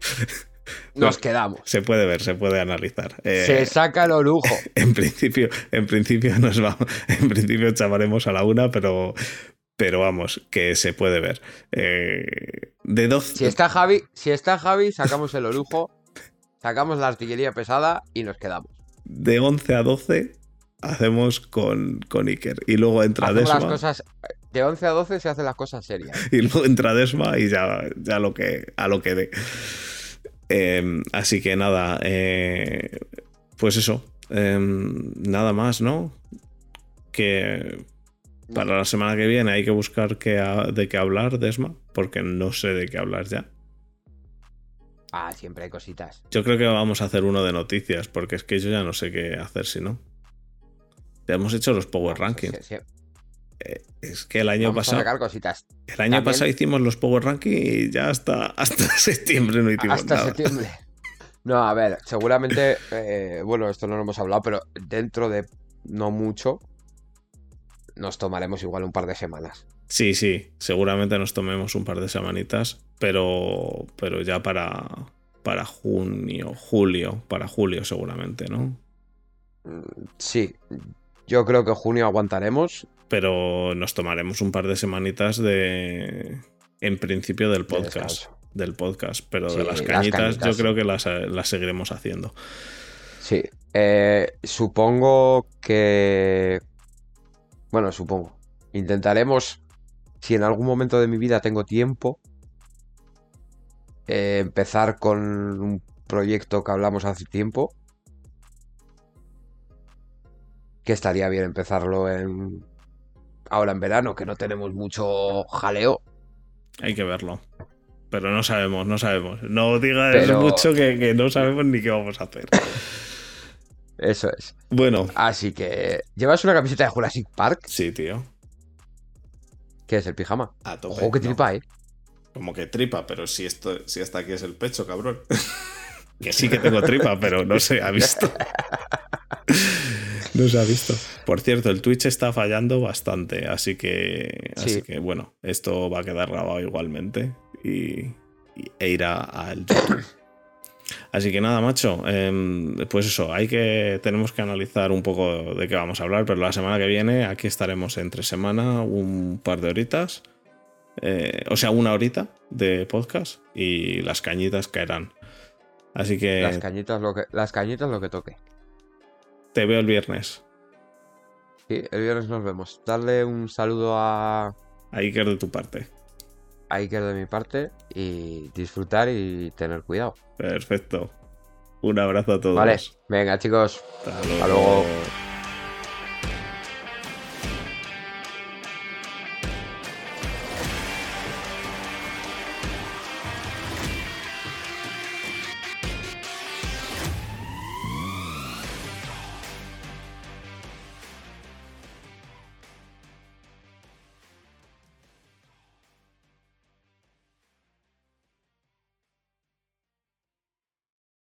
nos quedamos. Se puede ver, se puede analizar. se eh, saca lo lujo. En principio, en principio nos vamos. En principio chavaremos a la una, pero pero vamos, que se puede ver. Eh, de 12... Si está Javi, si está Javi, sacamos el orujo, sacamos la artillería pesada y nos quedamos. De 11 a 12 hacemos con, con Iker. Y luego entra Hacemos Desma. las cosas, de 11 a 12 se hacen las cosas serias. Y luego entra Desma y ya, ya lo que, a lo que dé. Eh, así que nada, eh, pues eso. eh, nada más, ¿no? Que para la semana que viene hay que buscar ha- de qué hablar, Desma, porque no sé de qué hablar ya. Ah, siempre hay cositas. Yo creo que vamos a hacer uno de noticias, porque es que yo ya no sé qué hacer si no. Ya hemos hecho los Power Rankings. Sí, sí. Eh, Es que el año Vamos pasado. cositas. El año También- pasado hicimos los Power Ranking y ya hasta, hasta septiembre no hicimos Hasta nada. septiembre. No, a ver, seguramente, eh, bueno, esto no lo hemos hablado, pero dentro de no mucho nos tomaremos igual un par de semanas. Sí, sí, seguramente nos tomemos un par de semanitas, pero, pero ya para, para junio, julio, para julio seguramente, ¿no? Mm, Sí, yo creo que junio aguantaremos. Pero nos tomaremos un par de semanitas de, en principio del de podcast, del podcast, pero Sí, de las las cañitas, yo creo que las, las seguiremos haciendo. Sí, eh, supongo que... Bueno, supongo. Intentaremos, si en algún momento de mi vida tengo tiempo, eh, empezar con un proyecto que hablamos hace tiempo. Que estaría bien empezarlo en... ahora en verano, que no tenemos mucho jaleo. Hay que verlo. Pero no sabemos, no sabemos. No digas Pero- mucho que, que no sabemos ni qué vamos a hacer. Eso es. Bueno, Así que... ¿Llevas una camiseta de Jurassic Park? sí, tío. ¿Qué es el pijama? A tope. Ojo que No, tripa, ¿eh? Como que tripa, pero si esto, si hasta aquí es el pecho, cabrón. que sí que tengo tripa, pero no se ha visto. no se ha visto. Por cierto, el Twitch está fallando bastante, así que, así Sí. que bueno, esto va a quedar grabado igualmente y, y- e irá al YouTube. Así que nada, macho, em, pues eso, hay que, tenemos que analizar un poco de qué vamos a hablar, pero la semana que viene aquí estaremos entre semana un par de horitas, eh, o sea, una horita de podcast y las cañitas caerán. Así que Las cañitas lo que, las cañitas lo que toque. te veo el viernes. Sí, el viernes nos vemos. Darle un saludo a, A Iker de tu parte. A Iker de mi parte y disfrutar y tener cuidado. Perfecto. Un abrazo a todos. Vale, venga chicos. Hasta luego.